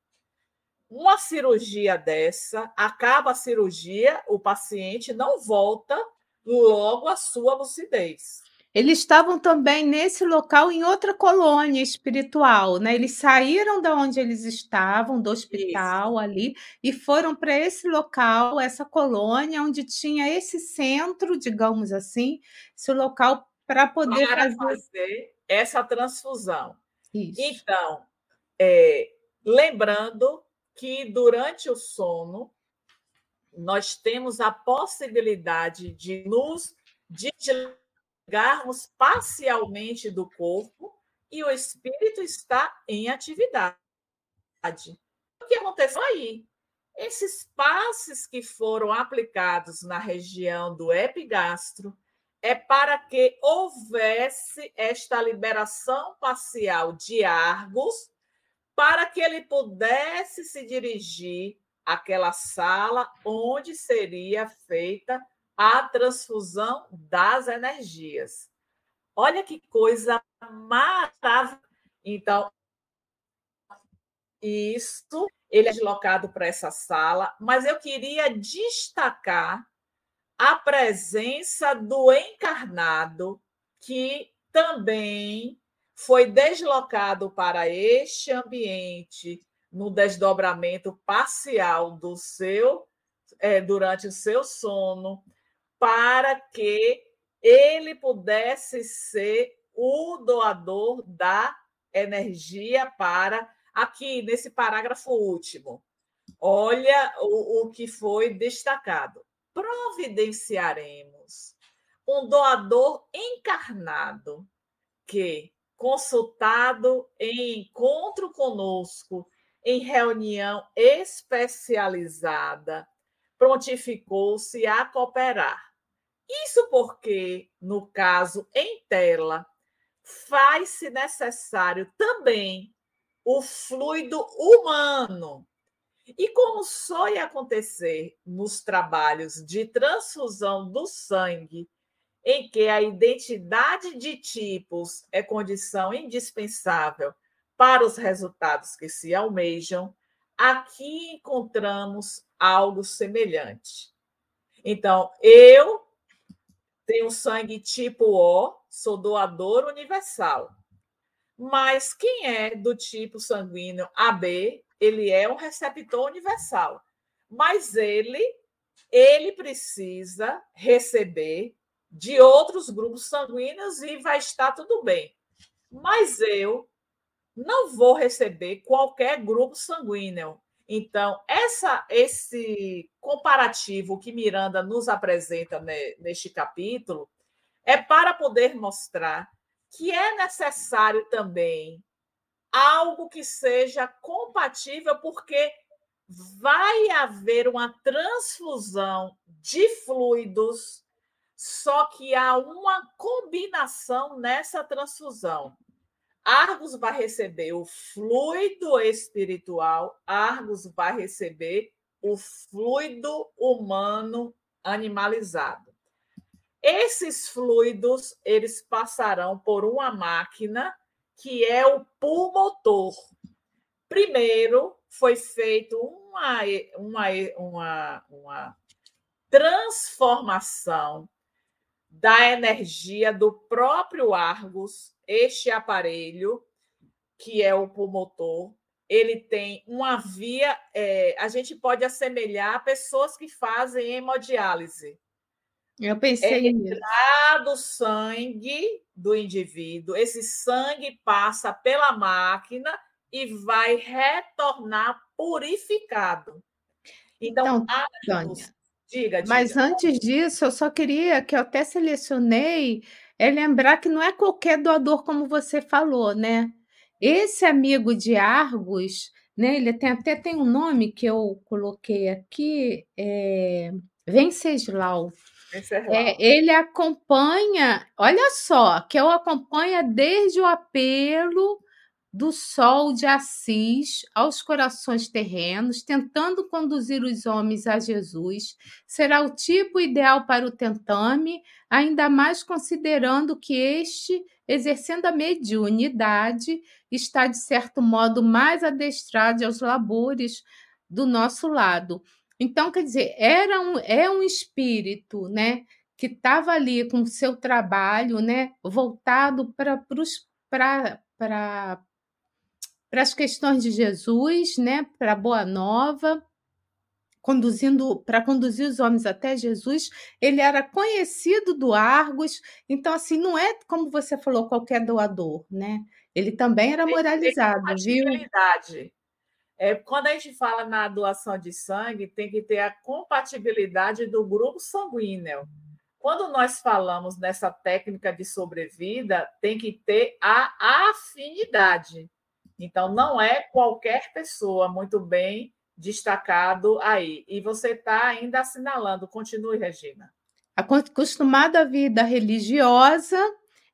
Uma cirurgia dessa, acaba a cirurgia, o paciente não volta logo à sua lucidez. Eles estavam também nesse local em outra colônia espiritual, né? Eles saíram da onde eles estavam, do hospital Isso. ali, e foram para esse local, essa colônia, onde tinha esse centro, digamos assim, esse local para poder para fazer... fazer essa transfusão. Isso. Então, é, lembrando que durante o sono nós temos a possibilidade de nos desligarmos parcialmente do corpo e o espírito está em atividade. O que aconteceu aí? Esses passes que foram aplicados na região do epigastro é para que houvesse esta liberação parcial de Argos para que ele pudesse se dirigir àquela sala onde seria feita a transfusão das energias. Olha que coisa maravilhosa. Então, isso, ele é deslocado para essa sala, mas eu queria destacar a presença do encarnado que também foi deslocado para este ambiente no desdobramento parcial do seu é, durante o seu sono, para que ele pudesse ser o doador da energia para aqui nesse parágrafo último. Olha o, o que foi destacado. Providenciaremos um doador encarnado que, consultado em encontro conosco, em reunião especializada, prontificou-se a cooperar. Isso porque, no caso em tela, faz-se necessário também o fluido humano. E como só ia acontecer nos trabalhos de transfusão do sangue, em que a identidade de tipos é condição indispensável para os resultados que se almejam, aqui encontramos algo semelhante. Então, eu tenho sangue tipo O, sou doador universal. Mas quem é do tipo sanguíneo AB, ele é um receptor universal. Mas ele ele precisa receber de outros grupos sanguíneos e vai estar tudo bem. Mas eu não vou receber qualquer grupo sanguíneo. Então, essa, esse comparativo que Miranda nos apresenta neste capítulo é para poder mostrar que é necessário também algo que seja compatível, porque vai haver uma transfusão de fluidos, só que há uma combinação nessa transfusão. Argos vai receber o fluido espiritual, Argos vai receber o fluido humano animalizado. Esses fluidos, eles passarão por uma máquina que é o pulmotor. Primeiro foi feito uma, uma, uma, uma transformação da energia do próprio Argos este aparelho, que é o pulmotor, ele tem uma via. É, a gente pode assemelhar a pessoas que fazem hemodiálise. Eu pensei é nisso. do sangue do indivíduo, esse sangue passa pela máquina e vai retornar purificado. Então, então diga, diga. Mas antes disso, eu só queria que eu até selecionei é lembrar que não é qualquer doador, como você falou, né? Esse amigo de Argos, né? Ele tem, até tem um nome que eu coloquei aqui, é Venceslau. É, ele acompanha, olha só, que eu acompanha desde o apelo do sol de Assis aos corações terrenos, tentando conduzir os homens a Jesus, será o tipo ideal para o tentame, ainda mais considerando que este, exercendo a mediunidade, está de certo modo mais adestrado aos labores do nosso lado. Então, quer dizer, era um, é um espírito, né, que estava ali com o seu trabalho, né, voltado para para as questões de Jesus, né, para a Boa Nova, conduzindo para conduzir os homens até Jesus. Ele era conhecido do Argos, então assim não é como você falou qualquer doador, né? Ele também era moralizado, viu? É, quando a gente fala na doação de sangue, tem que ter a compatibilidade do grupo sanguíneo. Quando nós falamos nessa técnica de sobrevida, tem que ter a afinidade. Então, não é qualquer pessoa, muito bem destacado aí. E você está ainda assinalando. Continue, Regina. Acostumado à vida religiosa,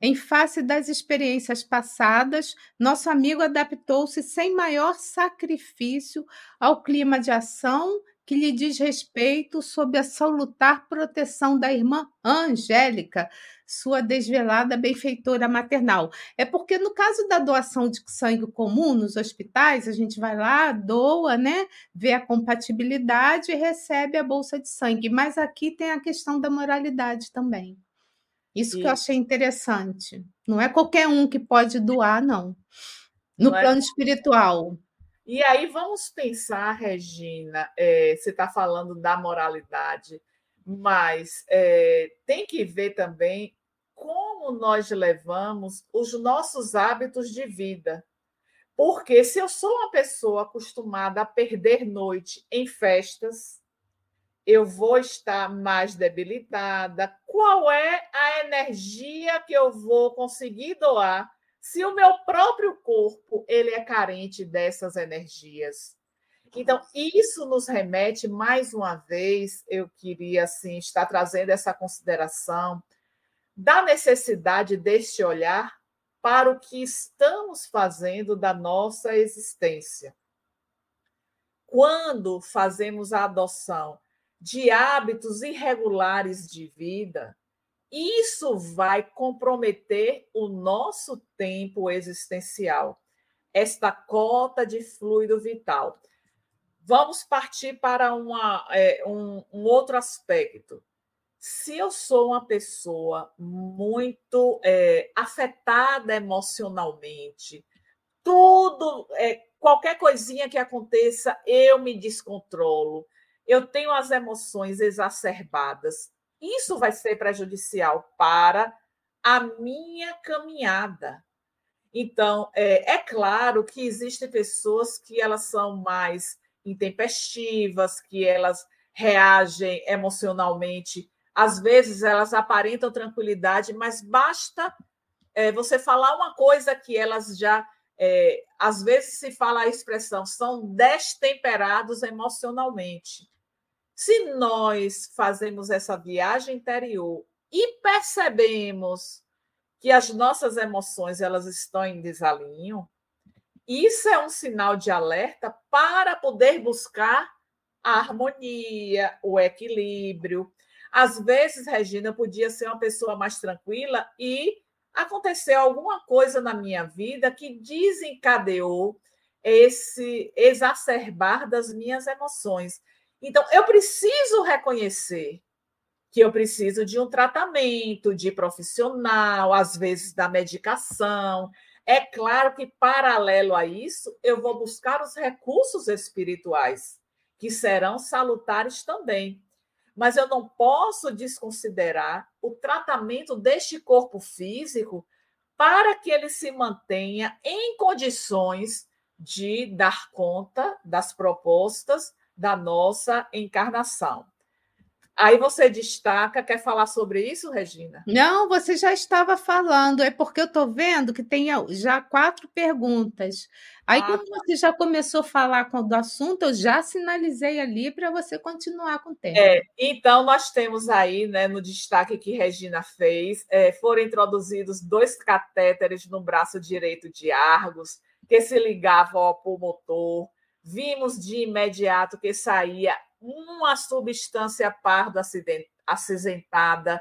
em face das experiências passadas, nosso amigo adaptou-se sem maior sacrifício ao clima de ação que lhe diz respeito sob a salutar proteção da irmã Angélica, sua desvelada benfeitora maternal. É porque no caso da doação de sangue comum nos hospitais, a gente vai lá, doa, né? Vê a compatibilidade e recebe a bolsa de sangue. Mas aqui tem a questão da moralidade também. Isso que eu achei interessante. Não é qualquer um que pode doar, não. No não é plano é... espiritual. E aí vamos pensar, Regina, é, você está falando da moralidade, mas é, tem que ver também como nós levamos os nossos hábitos de vida. Porque se eu sou uma pessoa acostumada a perder noite em festas, eu vou estar mais debilitada. Qual é a energia que eu vou conseguir doar se o meu próprio corpo ele é carente dessas energias? Então, isso nos remete mais uma vez, eu queria assim estar trazendo essa consideração da necessidade deste olhar para o que estamos fazendo da nossa existência. Quando fazemos a adoção de hábitos irregulares de vida, isso vai comprometer o nosso tempo existencial, esta cota de fluido vital. Vamos partir para uma, é, um, um outro aspecto. Se eu sou uma pessoa muito é, afetada emocionalmente, tudo, é, qualquer coisinha que aconteça, eu me descontrolo eu tenho as emoções exacerbadas. Isso vai ser prejudicial para a minha caminhada. Então, é, é claro que existem pessoas que elas são mais intempestivas, que elas reagem emocionalmente. Às vezes elas aparentam tranquilidade, mas basta é, você falar uma coisa que elas já. É, às vezes se fala a expressão, são destemperados emocionalmente. Se nós fazemos essa viagem interior e percebemos que as nossas emoções elas estão em desalinho, isso é um sinal de alerta para poder buscar a harmonia, o equilíbrio. Às vezes, Regina podia ser uma pessoa mais tranquila e aconteceu alguma coisa na minha vida que desencadeou esse exacerbar das minhas emoções. Então, eu preciso reconhecer que eu preciso de um tratamento, de profissional, às vezes da medicação. É claro que, paralelo a isso, eu vou buscar os recursos espirituais, que serão salutares também. Mas eu não posso desconsiderar o tratamento deste corpo físico para que ele se mantenha em condições de dar conta das propostas da nossa encarnação. Aí você destaca, quer falar sobre isso, Regina? Não, você já estava falando, é porque eu estou vendo que tem já quatro perguntas. Aí, ah, quando tá. você já começou a falar do assunto, eu já sinalizei ali para você continuar com o tema. É, então, nós temos aí, né, no destaque que Regina fez, é, foram introduzidos dois catéteres no braço direito de Argos, que se ligavam ao pulmotor vimos de imediato que saía uma substância parda acinzentada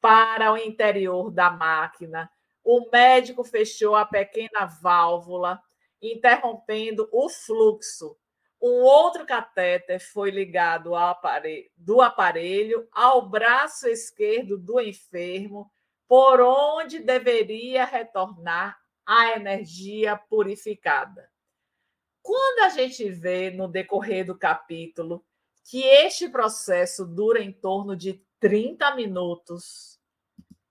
para o interior da máquina. O médico fechou a pequena válvula, interrompendo o fluxo. Um outro catéter foi ligado aparelho, do aparelho ao braço esquerdo do enfermo, por onde deveria retornar a energia purificada. Quando a gente vê no decorrer do capítulo que este processo dura em torno de 30 minutos,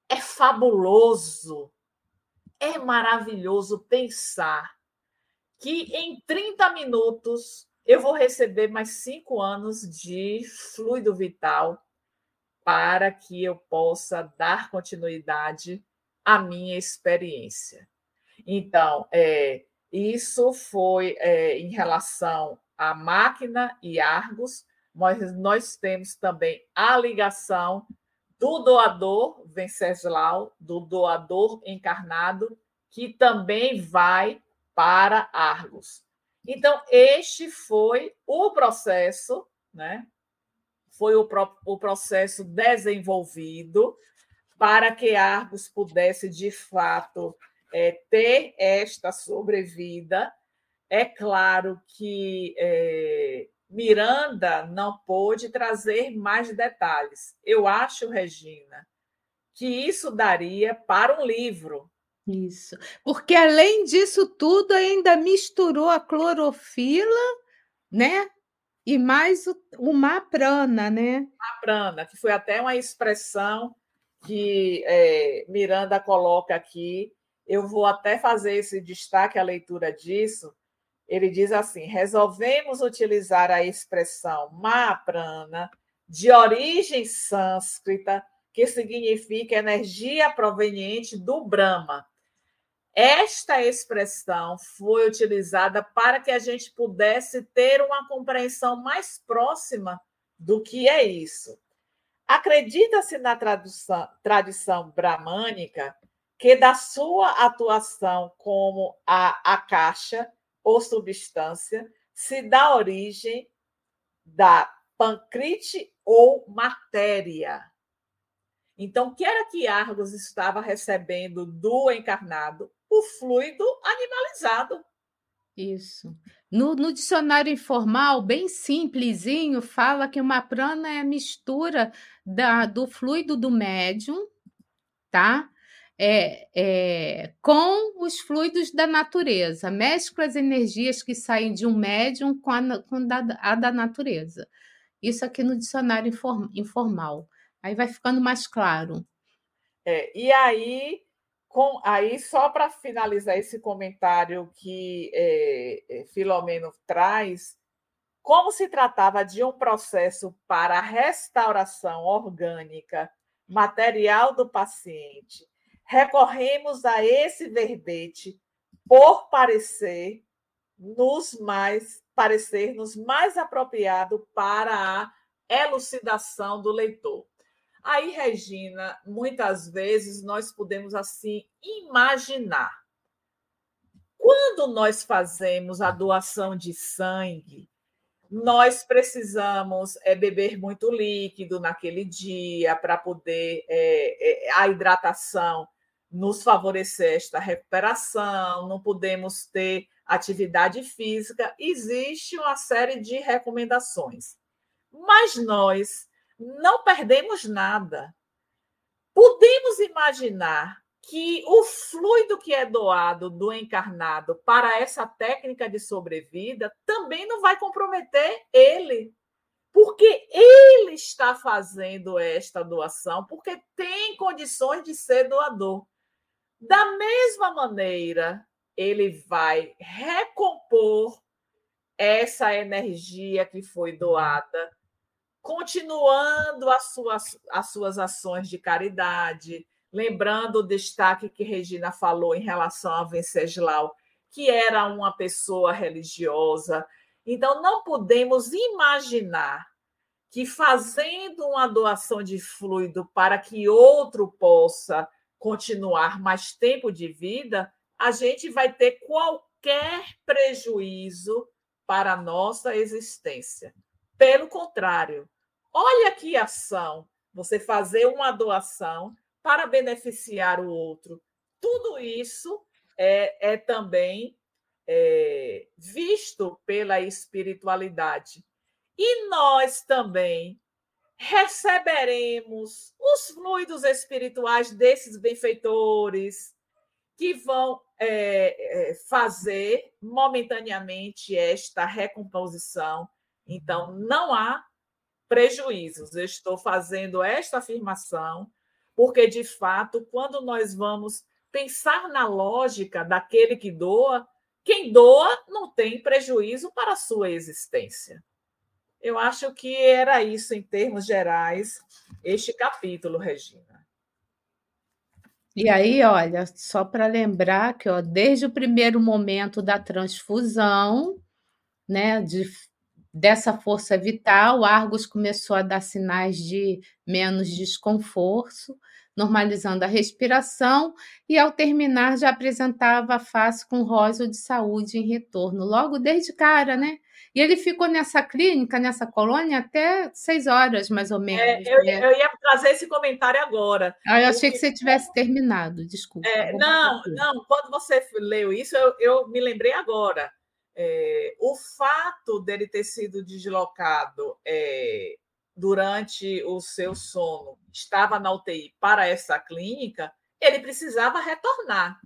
é fabuloso, é maravilhoso pensar que em 30 minutos eu vou receber mais cinco anos de fluido vital para que eu possa dar continuidade à minha experiência. Então, é, isso foi é, em relação à máquina e Argos, mas nós temos também a ligação do doador Venceslau, do doador encarnado, que também vai para Argos. Então, este foi o processo, né? Foi o, pro, o processo desenvolvido para que Argos pudesse, de fato, é, ter esta sobrevida. É claro que é, Miranda não pôde trazer mais detalhes. Eu acho, Regina, que isso daria para um livro. Isso. Porque além disso tudo, ainda misturou a clorofila, né? E mais o, o maprana, né? Maprana, que foi até uma expressão que é, Miranda coloca aqui. Eu vou até fazer esse destaque, a leitura disso. Ele diz assim: resolvemos utilizar a expressão maprana, de origem sânscrita, que significa energia proveniente do Brahma. Esta expressão foi utilizada para que a gente pudesse ter uma compreensão mais próxima do que é isso. Acredita-se na tradução, tradição bramânica que da sua atuação como a, a caixa ou substância se dá origem da pâncrite ou matéria. Então, o que era que Argos estava recebendo do encarnado? O fluido animalizado. Isso. No, no, dicionário informal, bem simplesinho, fala que uma prana é a mistura da, do fluido do médium, tá? É, é, com os fluidos da natureza. Mescla as energias que saem de um médium com a, com a, a da natureza. Isso aqui no dicionário informal. Aí vai ficando mais claro. É, e aí, com, aí só para finalizar esse comentário que é, é, Filomeno traz, como se tratava de um processo para restauração orgânica material do paciente, recorremos a esse verbete por parecer nos mais parecer-nos mais apropriado para a elucidação do leitor. Aí, Regina, muitas vezes nós podemos assim imaginar. Quando nós fazemos a doação de sangue, nós precisamos é, beber muito líquido naquele dia para poder é, é, a hidratação nos favorecer esta recuperação, não podemos ter atividade física, existe uma série de recomendações. Mas nós não perdemos nada. Podemos imaginar que o fluido que é doado do encarnado para essa técnica de sobrevida também não vai comprometer ele, porque ele está fazendo esta doação, porque tem condições de ser doador. Da mesma maneira ele vai recompor essa energia que foi doada, continuando as suas, as suas ações de caridade, lembrando o destaque que Regina falou em relação a Venceslau, que era uma pessoa religiosa. Então, não podemos imaginar que fazendo uma doação de fluido para que outro possa continuar mais tempo de vida, a gente vai ter qualquer prejuízo para a nossa existência. Pelo contrário, olha que ação você fazer uma doação para beneficiar o outro. Tudo isso é, é também é, visto pela espiritualidade. E nós também receberemos os fluidos espirituais desses benfeitores que vão é, é, fazer momentaneamente esta recomposição. Então, não há prejuízos. Eu estou fazendo esta afirmação porque, de fato, quando nós vamos pensar na lógica daquele que doa, quem doa não tem prejuízo para a sua existência. Eu acho que era isso, em termos gerais, este capítulo, Regina. E aí, olha, só para lembrar que ó, desde o primeiro momento da transfusão, né, de, dessa força vital, Argos começou a dar sinais de menos desconforto, normalizando a respiração, e ao terminar já apresentava a face com róseo de saúde em retorno, logo desde cara, né? E ele ficou nessa clínica, nessa colônia, até seis horas, mais ou é, menos. É, eu, né? eu, ia trazer esse comentário agora. Ah, eu achei que você tivesse terminado, desculpa. É, não, não, quando você leu isso, eu, eu me lembrei agora. É, o fato dele ter sido deslocado é, durante o seu sono, estava na UTI para essa clínica, ele precisava retornar.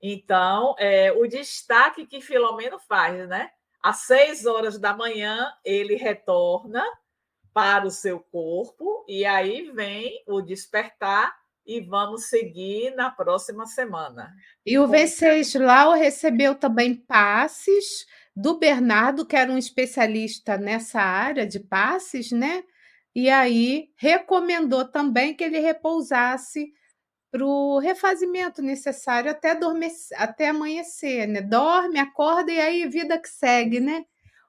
Então, é, o destaque que Filomeno faz, né? Às seis horas da manhã, ele retorna para o seu corpo, e aí vem o despertar, e vamos seguir na próxima semana. E o Venceslau recebeu também passes do Bernardo, que era um especialista nessa área de passes, né? E aí recomendou também que ele repousasse para o refazimento necessário até, até amanhecer, né? Dorme, acorda e aí vida que segue, né?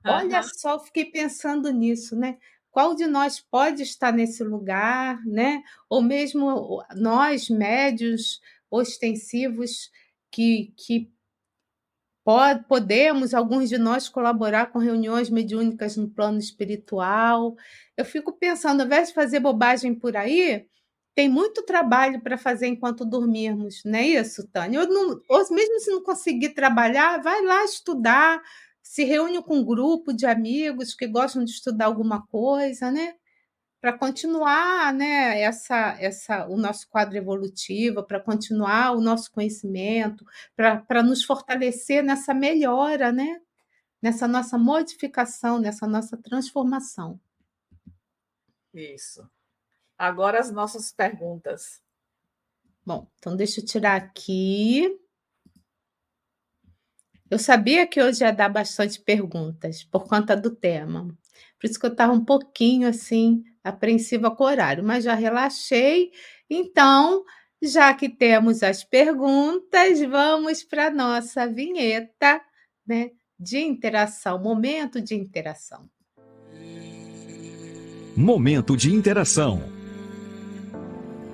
Olha uhum. só, fiquei pensando nisso, né? Qual de nós pode estar nesse lugar, né? Ou mesmo nós, médios ostensivos, que, que podemos, alguns de nós, colaborar com reuniões mediúnicas no plano espiritual. Eu fico pensando, ao invés de fazer bobagem por aí, tem muito trabalho para fazer enquanto dormirmos, não é isso, Tânia? Não, ou mesmo se não conseguir trabalhar, vai lá estudar, se reúne com um grupo de amigos que gostam de estudar alguma coisa, né? Para continuar, né, essa, essa, o nosso quadro evolutivo, para continuar o nosso conhecimento, para nos fortalecer nessa melhora, né? Nessa nossa modificação, nessa nossa transformação. Isso. Agora as nossas perguntas. Bom, então deixa eu tirar aqui. Eu sabia que hoje ia dar bastante perguntas por conta do tema. Por isso que eu estava um pouquinho assim apreensiva com o horário, mas já relaxei. Então, já que temos as perguntas, vamos para a nossa vinheta, né, de interação, momento de interação. Momento de interação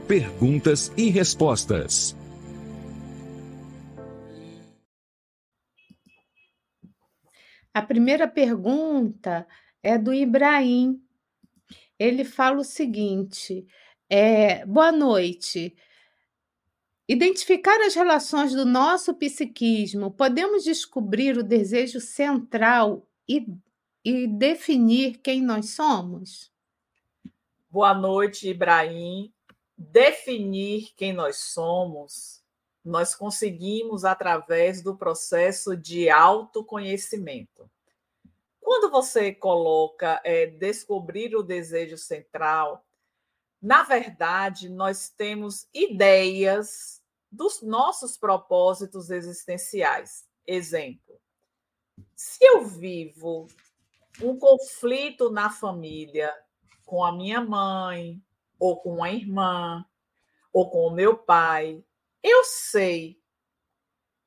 perguntas e respostas. A primeira pergunta é do Ibrahim. Ele fala o seguinte: é, boa noite. Identificar as relações do nosso psiquismo, podemos descobrir o desejo central e, e definir quem nós somos? Boa noite, Ibrahim definir quem nós somos, nós conseguimos através do processo de autoconhecimento. Quando você coloca é, descobrir o desejo central, na verdade, nós temos ideias dos nossos propósitos existenciais. Exemplo: se eu vivo um conflito na família com a minha mãe, ou com a irmã, ou com o meu pai, eu sei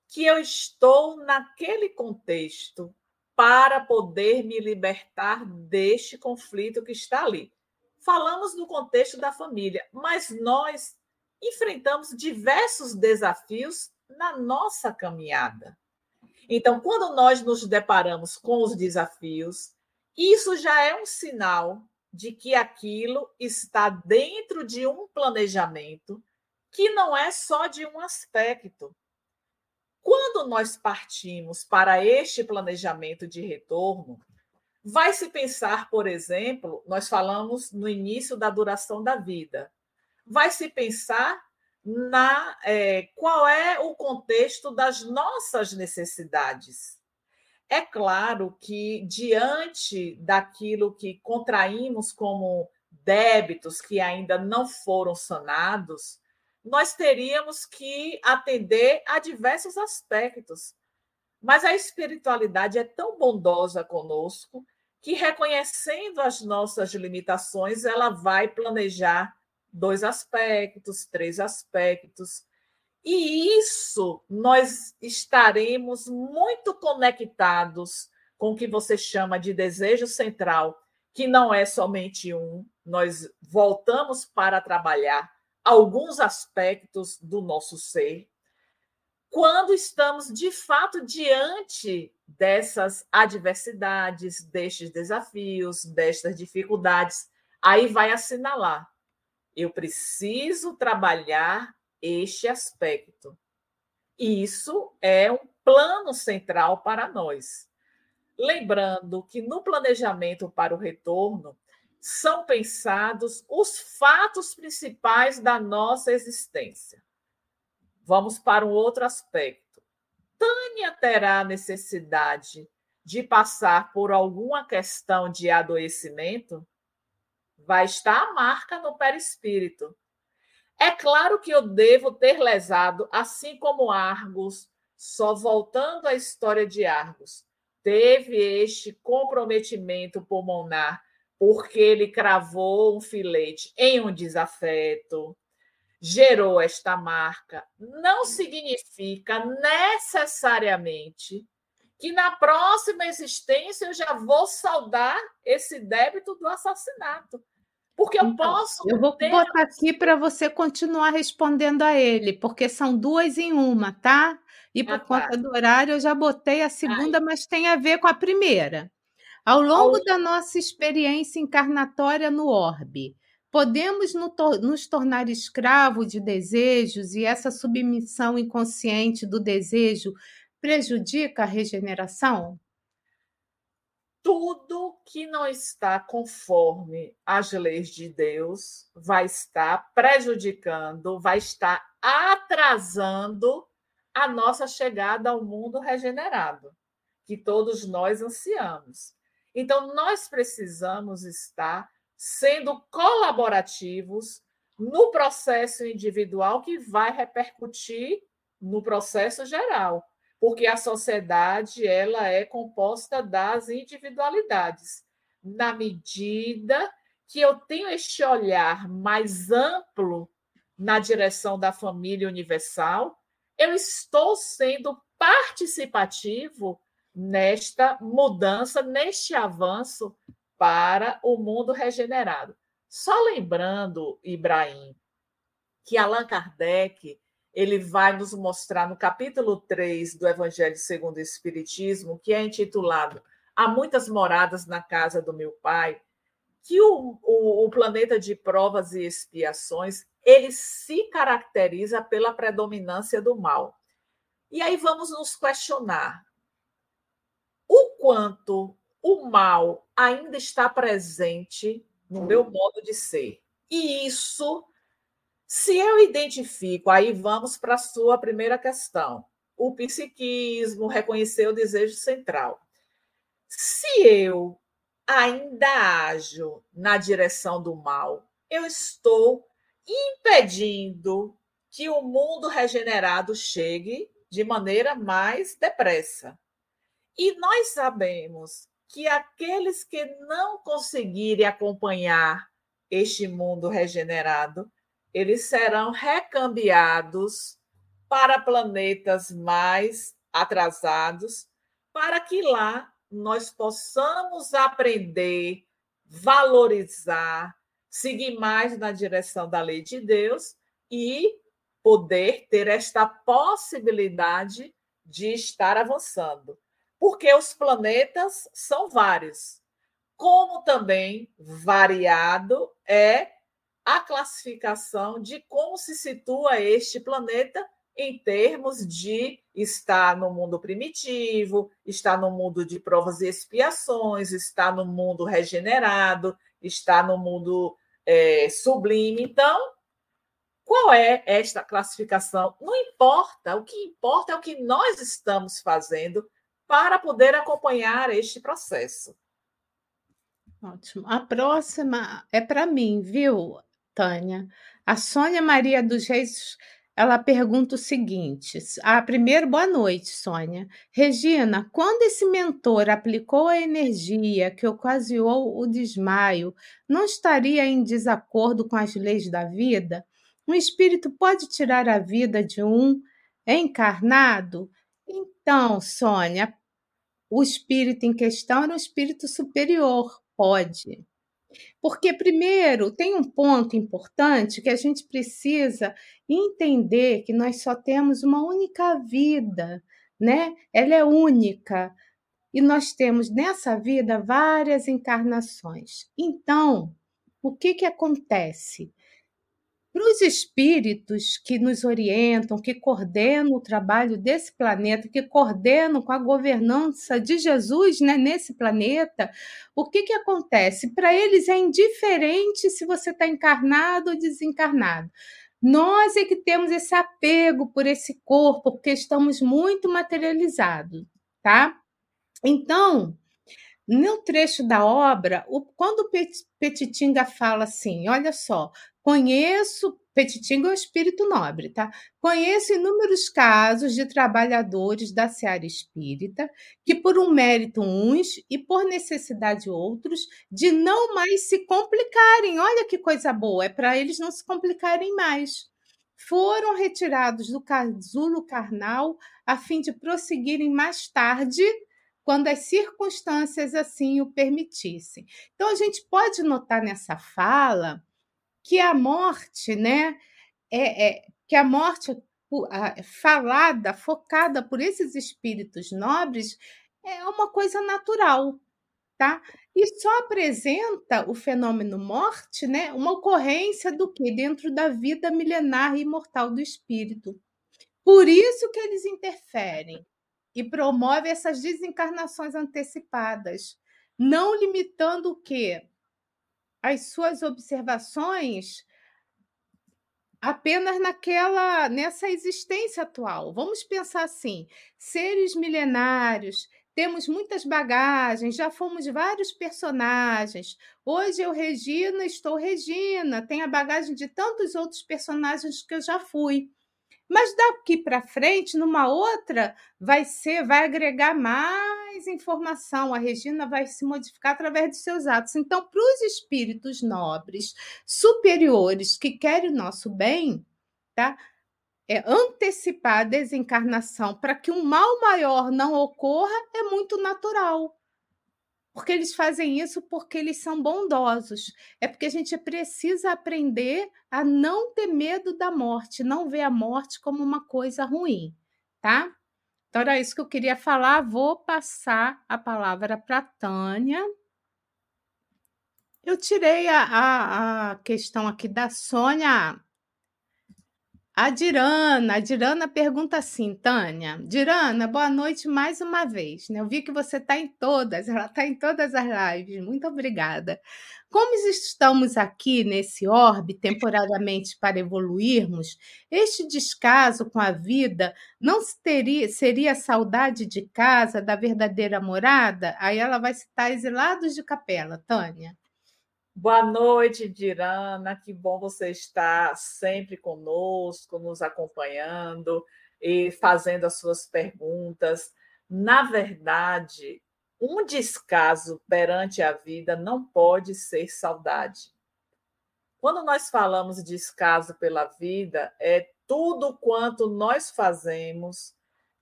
que eu estou naquele contexto para poder me libertar deste conflito que está ali. Falamos no contexto da família, mas nós enfrentamos diversos desafios na nossa caminhada. Então, quando nós nos deparamos com os desafios, isso já é um sinal de que aquilo está dentro de um planejamento que não é só de um aspecto. Quando nós partimos para este planejamento de retorno, vai se pensar, por exemplo, nós falamos no início da duração da vida, vai se pensar na é, qual é o contexto das nossas necessidades. É claro que, diante daquilo que contraímos como débitos que ainda não foram sanados, nós teríamos que atender a diversos aspectos. Mas a espiritualidade é tão bondosa conosco que, reconhecendo as nossas limitações, ela vai planejar dois aspectos, três aspectos, e isso nós estaremos muito conectados com o que você chama de desejo central, que não é somente um. Nós voltamos para trabalhar alguns aspectos do nosso ser. Quando estamos de fato diante dessas adversidades, destes desafios, destas dificuldades, aí vai assinalar: eu preciso trabalhar este aspecto. Isso é um plano central para nós. Lembrando que no planejamento para o retorno, são pensados os fatos principais da nossa existência. Vamos para um outro aspecto. Tânia terá necessidade de passar por alguma questão de adoecimento? Vai estar a marca no perispírito. É claro que eu devo ter lesado, assim como Argos, só voltando à história de Argos, teve este comprometimento pulmonar porque ele cravou um filete em um desafeto, gerou esta marca, não significa necessariamente que na próxima existência eu já vou saldar esse débito do assassinato. Porque eu então, posso. Eu vou ter... botar aqui para você continuar respondendo a ele, porque são duas em uma, tá? E por ah, conta tá. do horário, eu já botei a segunda, Ai. mas tem a ver com a primeira. Ao longo Ao... da nossa experiência encarnatória no orbe, podemos nos tornar escravos de desejos e essa submissão inconsciente do desejo prejudica a regeneração? Tudo que não está conforme as leis de Deus vai estar prejudicando, vai estar atrasando a nossa chegada ao mundo regenerado, que todos nós ansiamos. Então, nós precisamos estar sendo colaborativos no processo individual que vai repercutir no processo geral porque a sociedade ela é composta das individualidades. Na medida que eu tenho este olhar mais amplo na direção da família universal, eu estou sendo participativo nesta mudança, neste avanço para o mundo regenerado. Só lembrando, Ibrahim, que Allan Kardec ele vai nos mostrar no capítulo 3 do Evangelho segundo o Espiritismo, que é intitulado Há muitas moradas na casa do meu pai, que o, o, o planeta de provas e expiações ele se caracteriza pela predominância do mal. E aí vamos nos questionar o quanto o mal ainda está presente no meu modo de ser. E isso se eu identifico, aí vamos para a sua primeira questão, o psiquismo, reconhecer o desejo central. Se eu ainda ajo na direção do mal, eu estou impedindo que o mundo regenerado chegue de maneira mais depressa. E nós sabemos que aqueles que não conseguirem acompanhar este mundo regenerado eles serão recambiados para planetas mais atrasados, para que lá nós possamos aprender, valorizar, seguir mais na direção da lei de Deus e poder ter esta possibilidade de estar avançando. Porque os planetas são vários, como também variado é a classificação de como se situa este planeta em termos de estar no mundo primitivo, estar no mundo de provas e expiações, estar no mundo regenerado, estar no mundo é, sublime. Então, qual é esta classificação? Não importa, o que importa é o que nós estamos fazendo para poder acompanhar este processo. Ótimo. A próxima é para mim, viu? Tânia. A Sônia Maria dos Reis, ela pergunta o seguinte: ah, primeiro, boa noite, Sônia. Regina, quando esse mentor aplicou a energia que ocasionou o desmaio, não estaria em desacordo com as leis da vida? Um espírito pode tirar a vida de um encarnado? Então, Sônia, o espírito em questão era um espírito superior, pode. Porque, primeiro, tem um ponto importante que a gente precisa entender que nós só temos uma única vida, né? Ela é única. E nós temos nessa vida várias encarnações. Então, o que, que acontece? Para os espíritos que nos orientam, que coordenam o trabalho desse planeta, que coordenam com a governança de Jesus né, nesse planeta, o que, que acontece? Para eles é indiferente se você está encarnado ou desencarnado. Nós é que temos esse apego por esse corpo, porque estamos muito materializados, tá? Então, no trecho da obra, o, quando o Petitinga fala assim, olha só, Conheço, Petitinga é um espírito nobre, tá? Conheço inúmeros casos de trabalhadores da seara espírita que, por um mérito uns e por necessidade outros, de não mais se complicarem. Olha que coisa boa, é para eles não se complicarem mais. Foram retirados do casulo carnal a fim de prosseguirem mais tarde quando as circunstâncias assim o permitissem. Então, a gente pode notar nessa fala que a morte, né, é, é que a morte falada, focada por esses espíritos nobres, é uma coisa natural, tá? E só apresenta o fenômeno morte, né, uma ocorrência do que dentro da vida milenar e imortal do espírito. Por isso que eles interferem e promovem essas desencarnações antecipadas, não limitando o quê? as suas observações apenas naquela nessa existência atual. Vamos pensar assim: seres milenários, temos muitas bagagens, já fomos vários personagens. Hoje eu Regina, estou Regina, tenho a bagagem de tantos outros personagens que eu já fui. Mas daqui para frente, numa outra, vai ser, vai agregar mais informação. A Regina vai se modificar através dos seus atos. Então, para os espíritos nobres, superiores que querem o nosso bem, tá? É, antecipar a desencarnação para que um mal maior não ocorra é muito natural porque eles fazem isso porque eles são bondosos. É porque a gente precisa aprender a não ter medo da morte, não ver a morte como uma coisa ruim, tá? Então era isso que eu queria falar. Vou passar a palavra para Tânia. Eu tirei a, a, a questão aqui da Sônia. A Dirana, a Dirana pergunta assim, Tânia. Dirana, boa noite mais uma vez. Né? Eu vi que você está em todas, ela está em todas as lives. Muito obrigada. Como estamos aqui nesse orbe temporariamente para evoluirmos, este descaso com a vida não teria, seria saudade de casa, da verdadeira morada? Aí ela vai citar exilados de capela, Tânia. Boa noite, Dirana. Que bom você estar sempre conosco, nos acompanhando e fazendo as suas perguntas. Na verdade, um descaso perante a vida não pode ser saudade. Quando nós falamos de descaso pela vida, é tudo quanto nós fazemos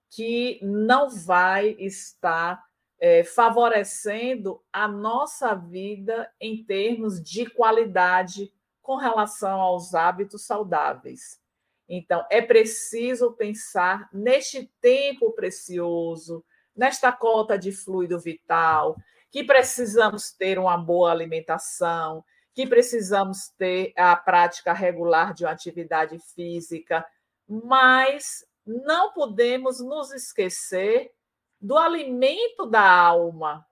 que não vai estar é, favorecendo a nossa vida em termos de qualidade com relação aos hábitos saudáveis. Então, é preciso pensar neste tempo precioso, nesta cota de fluido vital, que precisamos ter uma boa alimentação, que precisamos ter a prática regular de uma atividade física, mas não podemos nos esquecer do alimento da alma,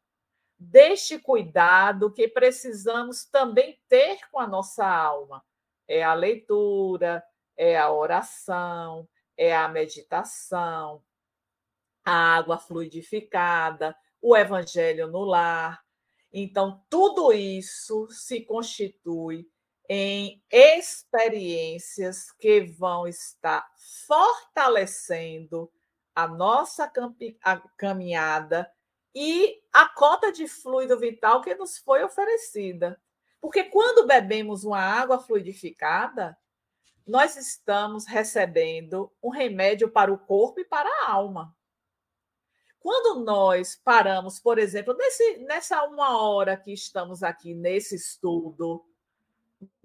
deste cuidado que precisamos também ter com a nossa alma. É a leitura, é a oração, é a meditação, a água fluidificada, o evangelho no lar. Então, tudo isso se constitui em experiências que vão estar fortalecendo a nossa a caminhada e a cota de fluido vital que nos foi oferecida. Porque quando bebemos uma água fluidificada, nós estamos recebendo um remédio para o corpo e para a alma. Quando nós paramos, por exemplo, nesse, nessa uma hora que estamos aqui nesse estudo,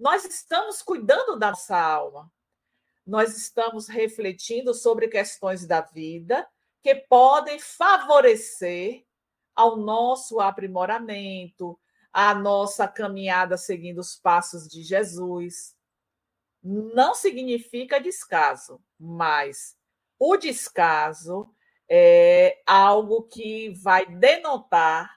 nós estamos cuidando da nossa alma nós estamos refletindo sobre questões da vida que podem favorecer ao nosso aprimoramento, à nossa caminhada seguindo os passos de Jesus. não significa descaso, mas o descaso é algo que vai denotar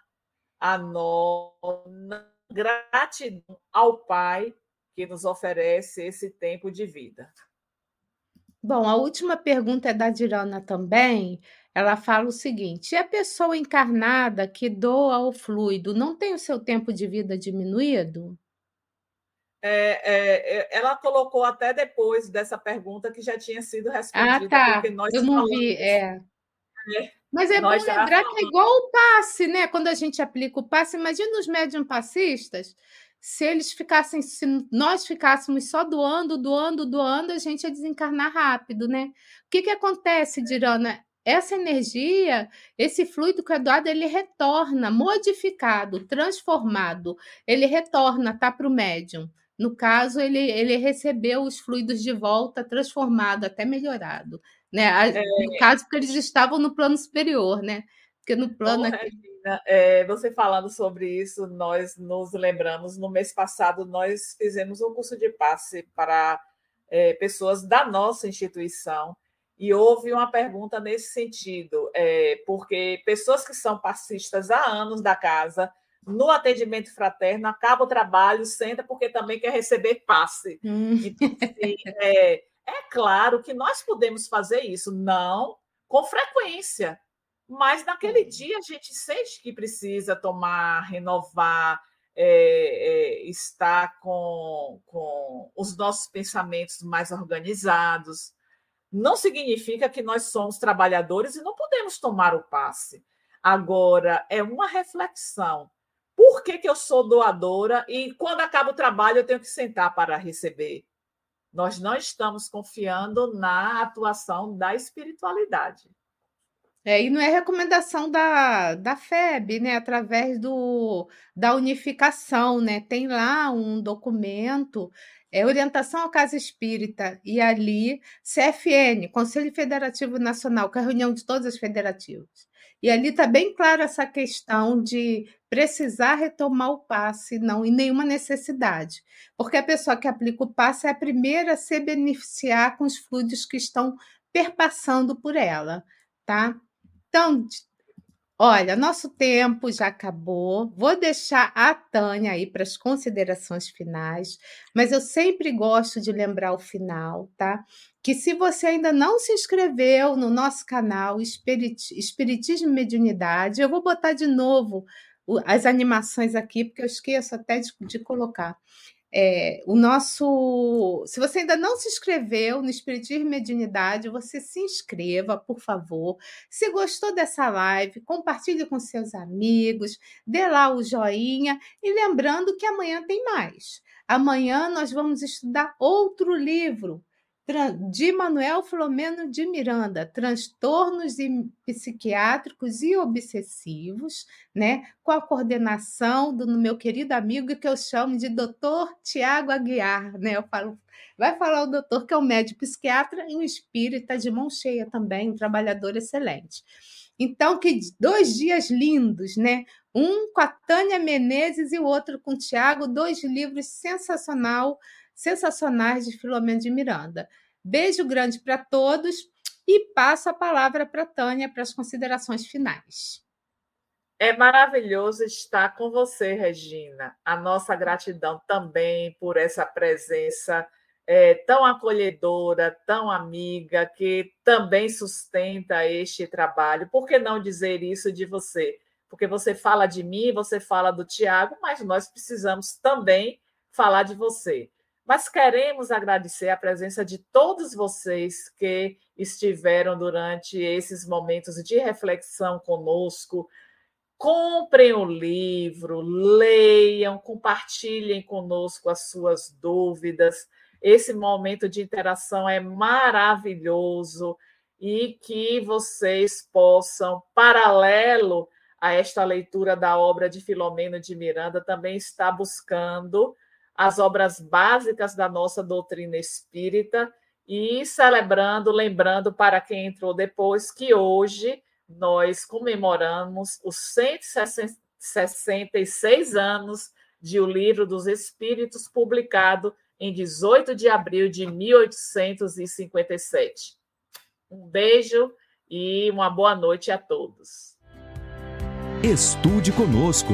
a nossa gratidão ao Pai que nos oferece esse tempo de vida. Bom, a última pergunta é da Dirana também. Ela fala o seguinte: e a pessoa encarnada que doa o fluido não tem o seu tempo de vida diminuído? É, é, é ela colocou até depois dessa pergunta que já tinha sido respondida. Ah, tá. Eu não vi. É. é. Mas é nós bom lembrar que é igual o passe, né? Quando a gente aplica o passe, imagina os médium passistas, se eles ficassem, se nós ficássemos só doando, doando, doando, a gente ia desencarnar rápido, né? O que, que acontece, Dirana? Essa energia, esse fluido que é doado, ele retorna modificado, transformado, ele retorna, tá, para o médium. No caso, ele, ele recebeu os fluidos de volta, transformado, até melhorado. Né? É... No caso, porque eles estavam no plano superior, né? Porque no plano. Bom, aqui... É, você falando sobre isso, nós nos lembramos, no mês passado, nós fizemos um curso de passe para é, pessoas da nossa instituição. E houve uma pergunta nesse sentido, é, porque pessoas que são passistas há anos da casa no atendimento fraterno, acaba o trabalho, senta porque também quer receber passe. Hum. Então, assim, é, é claro que nós podemos fazer isso, não com frequência, mas naquele uhum. dia a gente sente que precisa tomar, renovar, é, é, estar com, com os nossos pensamentos mais organizados. Não significa que nós somos trabalhadores e não podemos tomar o passe. Agora, é uma reflexão por que, que eu sou doadora e quando acaba o trabalho eu tenho que sentar para receber? Nós não estamos confiando na atuação da espiritualidade. É, e não é recomendação da, da FEB, né? Através do, da unificação, né? Tem lá um documento, é orientação à Casa Espírita, e ali, CFN, Conselho Federativo Nacional, que é a reunião de todas as federativas. E ali está bem clara essa questão de precisar retomar o passe, não, e nenhuma necessidade. Porque a pessoa que aplica o passe é a primeira a se beneficiar com os fluidos que estão perpassando por ela, tá? Então, olha, nosso tempo já acabou. Vou deixar a Tânia aí para as considerações finais, mas eu sempre gosto de lembrar o final, tá? que se você ainda não se inscreveu no nosso canal Espirit Espiritismo e Mediunidade, eu vou botar de novo as animações aqui, porque eu esqueço até de, de colocar. É, o nosso. Se você ainda não se inscreveu no Espiritismo e Mediunidade, você se inscreva, por favor. Se gostou dessa live, compartilhe com seus amigos, dê lá o joinha e lembrando que amanhã tem mais. Amanhã nós vamos estudar outro livro, de Manuel Filomeno de Miranda, transtornos psiquiátricos e obsessivos, né, com a coordenação do meu querido amigo que eu chamo de Dr. Tiago Aguiar, né? Eu falo, vai falar o doutor que é um médico psiquiatra e um espírita de mão cheia também, um trabalhador excelente. Então, que dois dias lindos, né? Um com a Tânia Menezes e o outro com o Tiago, dois livros sensacional sensacionais de Filomeno de Miranda. Beijo grande para todos e passo a palavra para Tânia para as considerações finais. É maravilhoso estar com você, Regina. A nossa gratidão também por essa presença é, tão acolhedora, tão amiga, que também sustenta este trabalho. Por que não dizer isso de você? Porque você fala de mim, você fala do Tiago, mas nós precisamos também falar de você. Mas queremos agradecer a presença de todos vocês que estiveram durante esses momentos de reflexão conosco. Comprem o livro, leiam, compartilhem conosco as suas dúvidas. Esse momento de interação é maravilhoso e que vocês possam, paralelo a esta leitura da obra de Filomeno de Miranda, também estar buscando as obras básicas da nossa doutrina espírita e celebrando, lembrando para quem entrou depois que hoje nós comemoramos os 166 anos de O Livro dos Espíritos, publicado em 18 de abril de 1857. Um beijo e uma boa noite a todos. Estude conosco.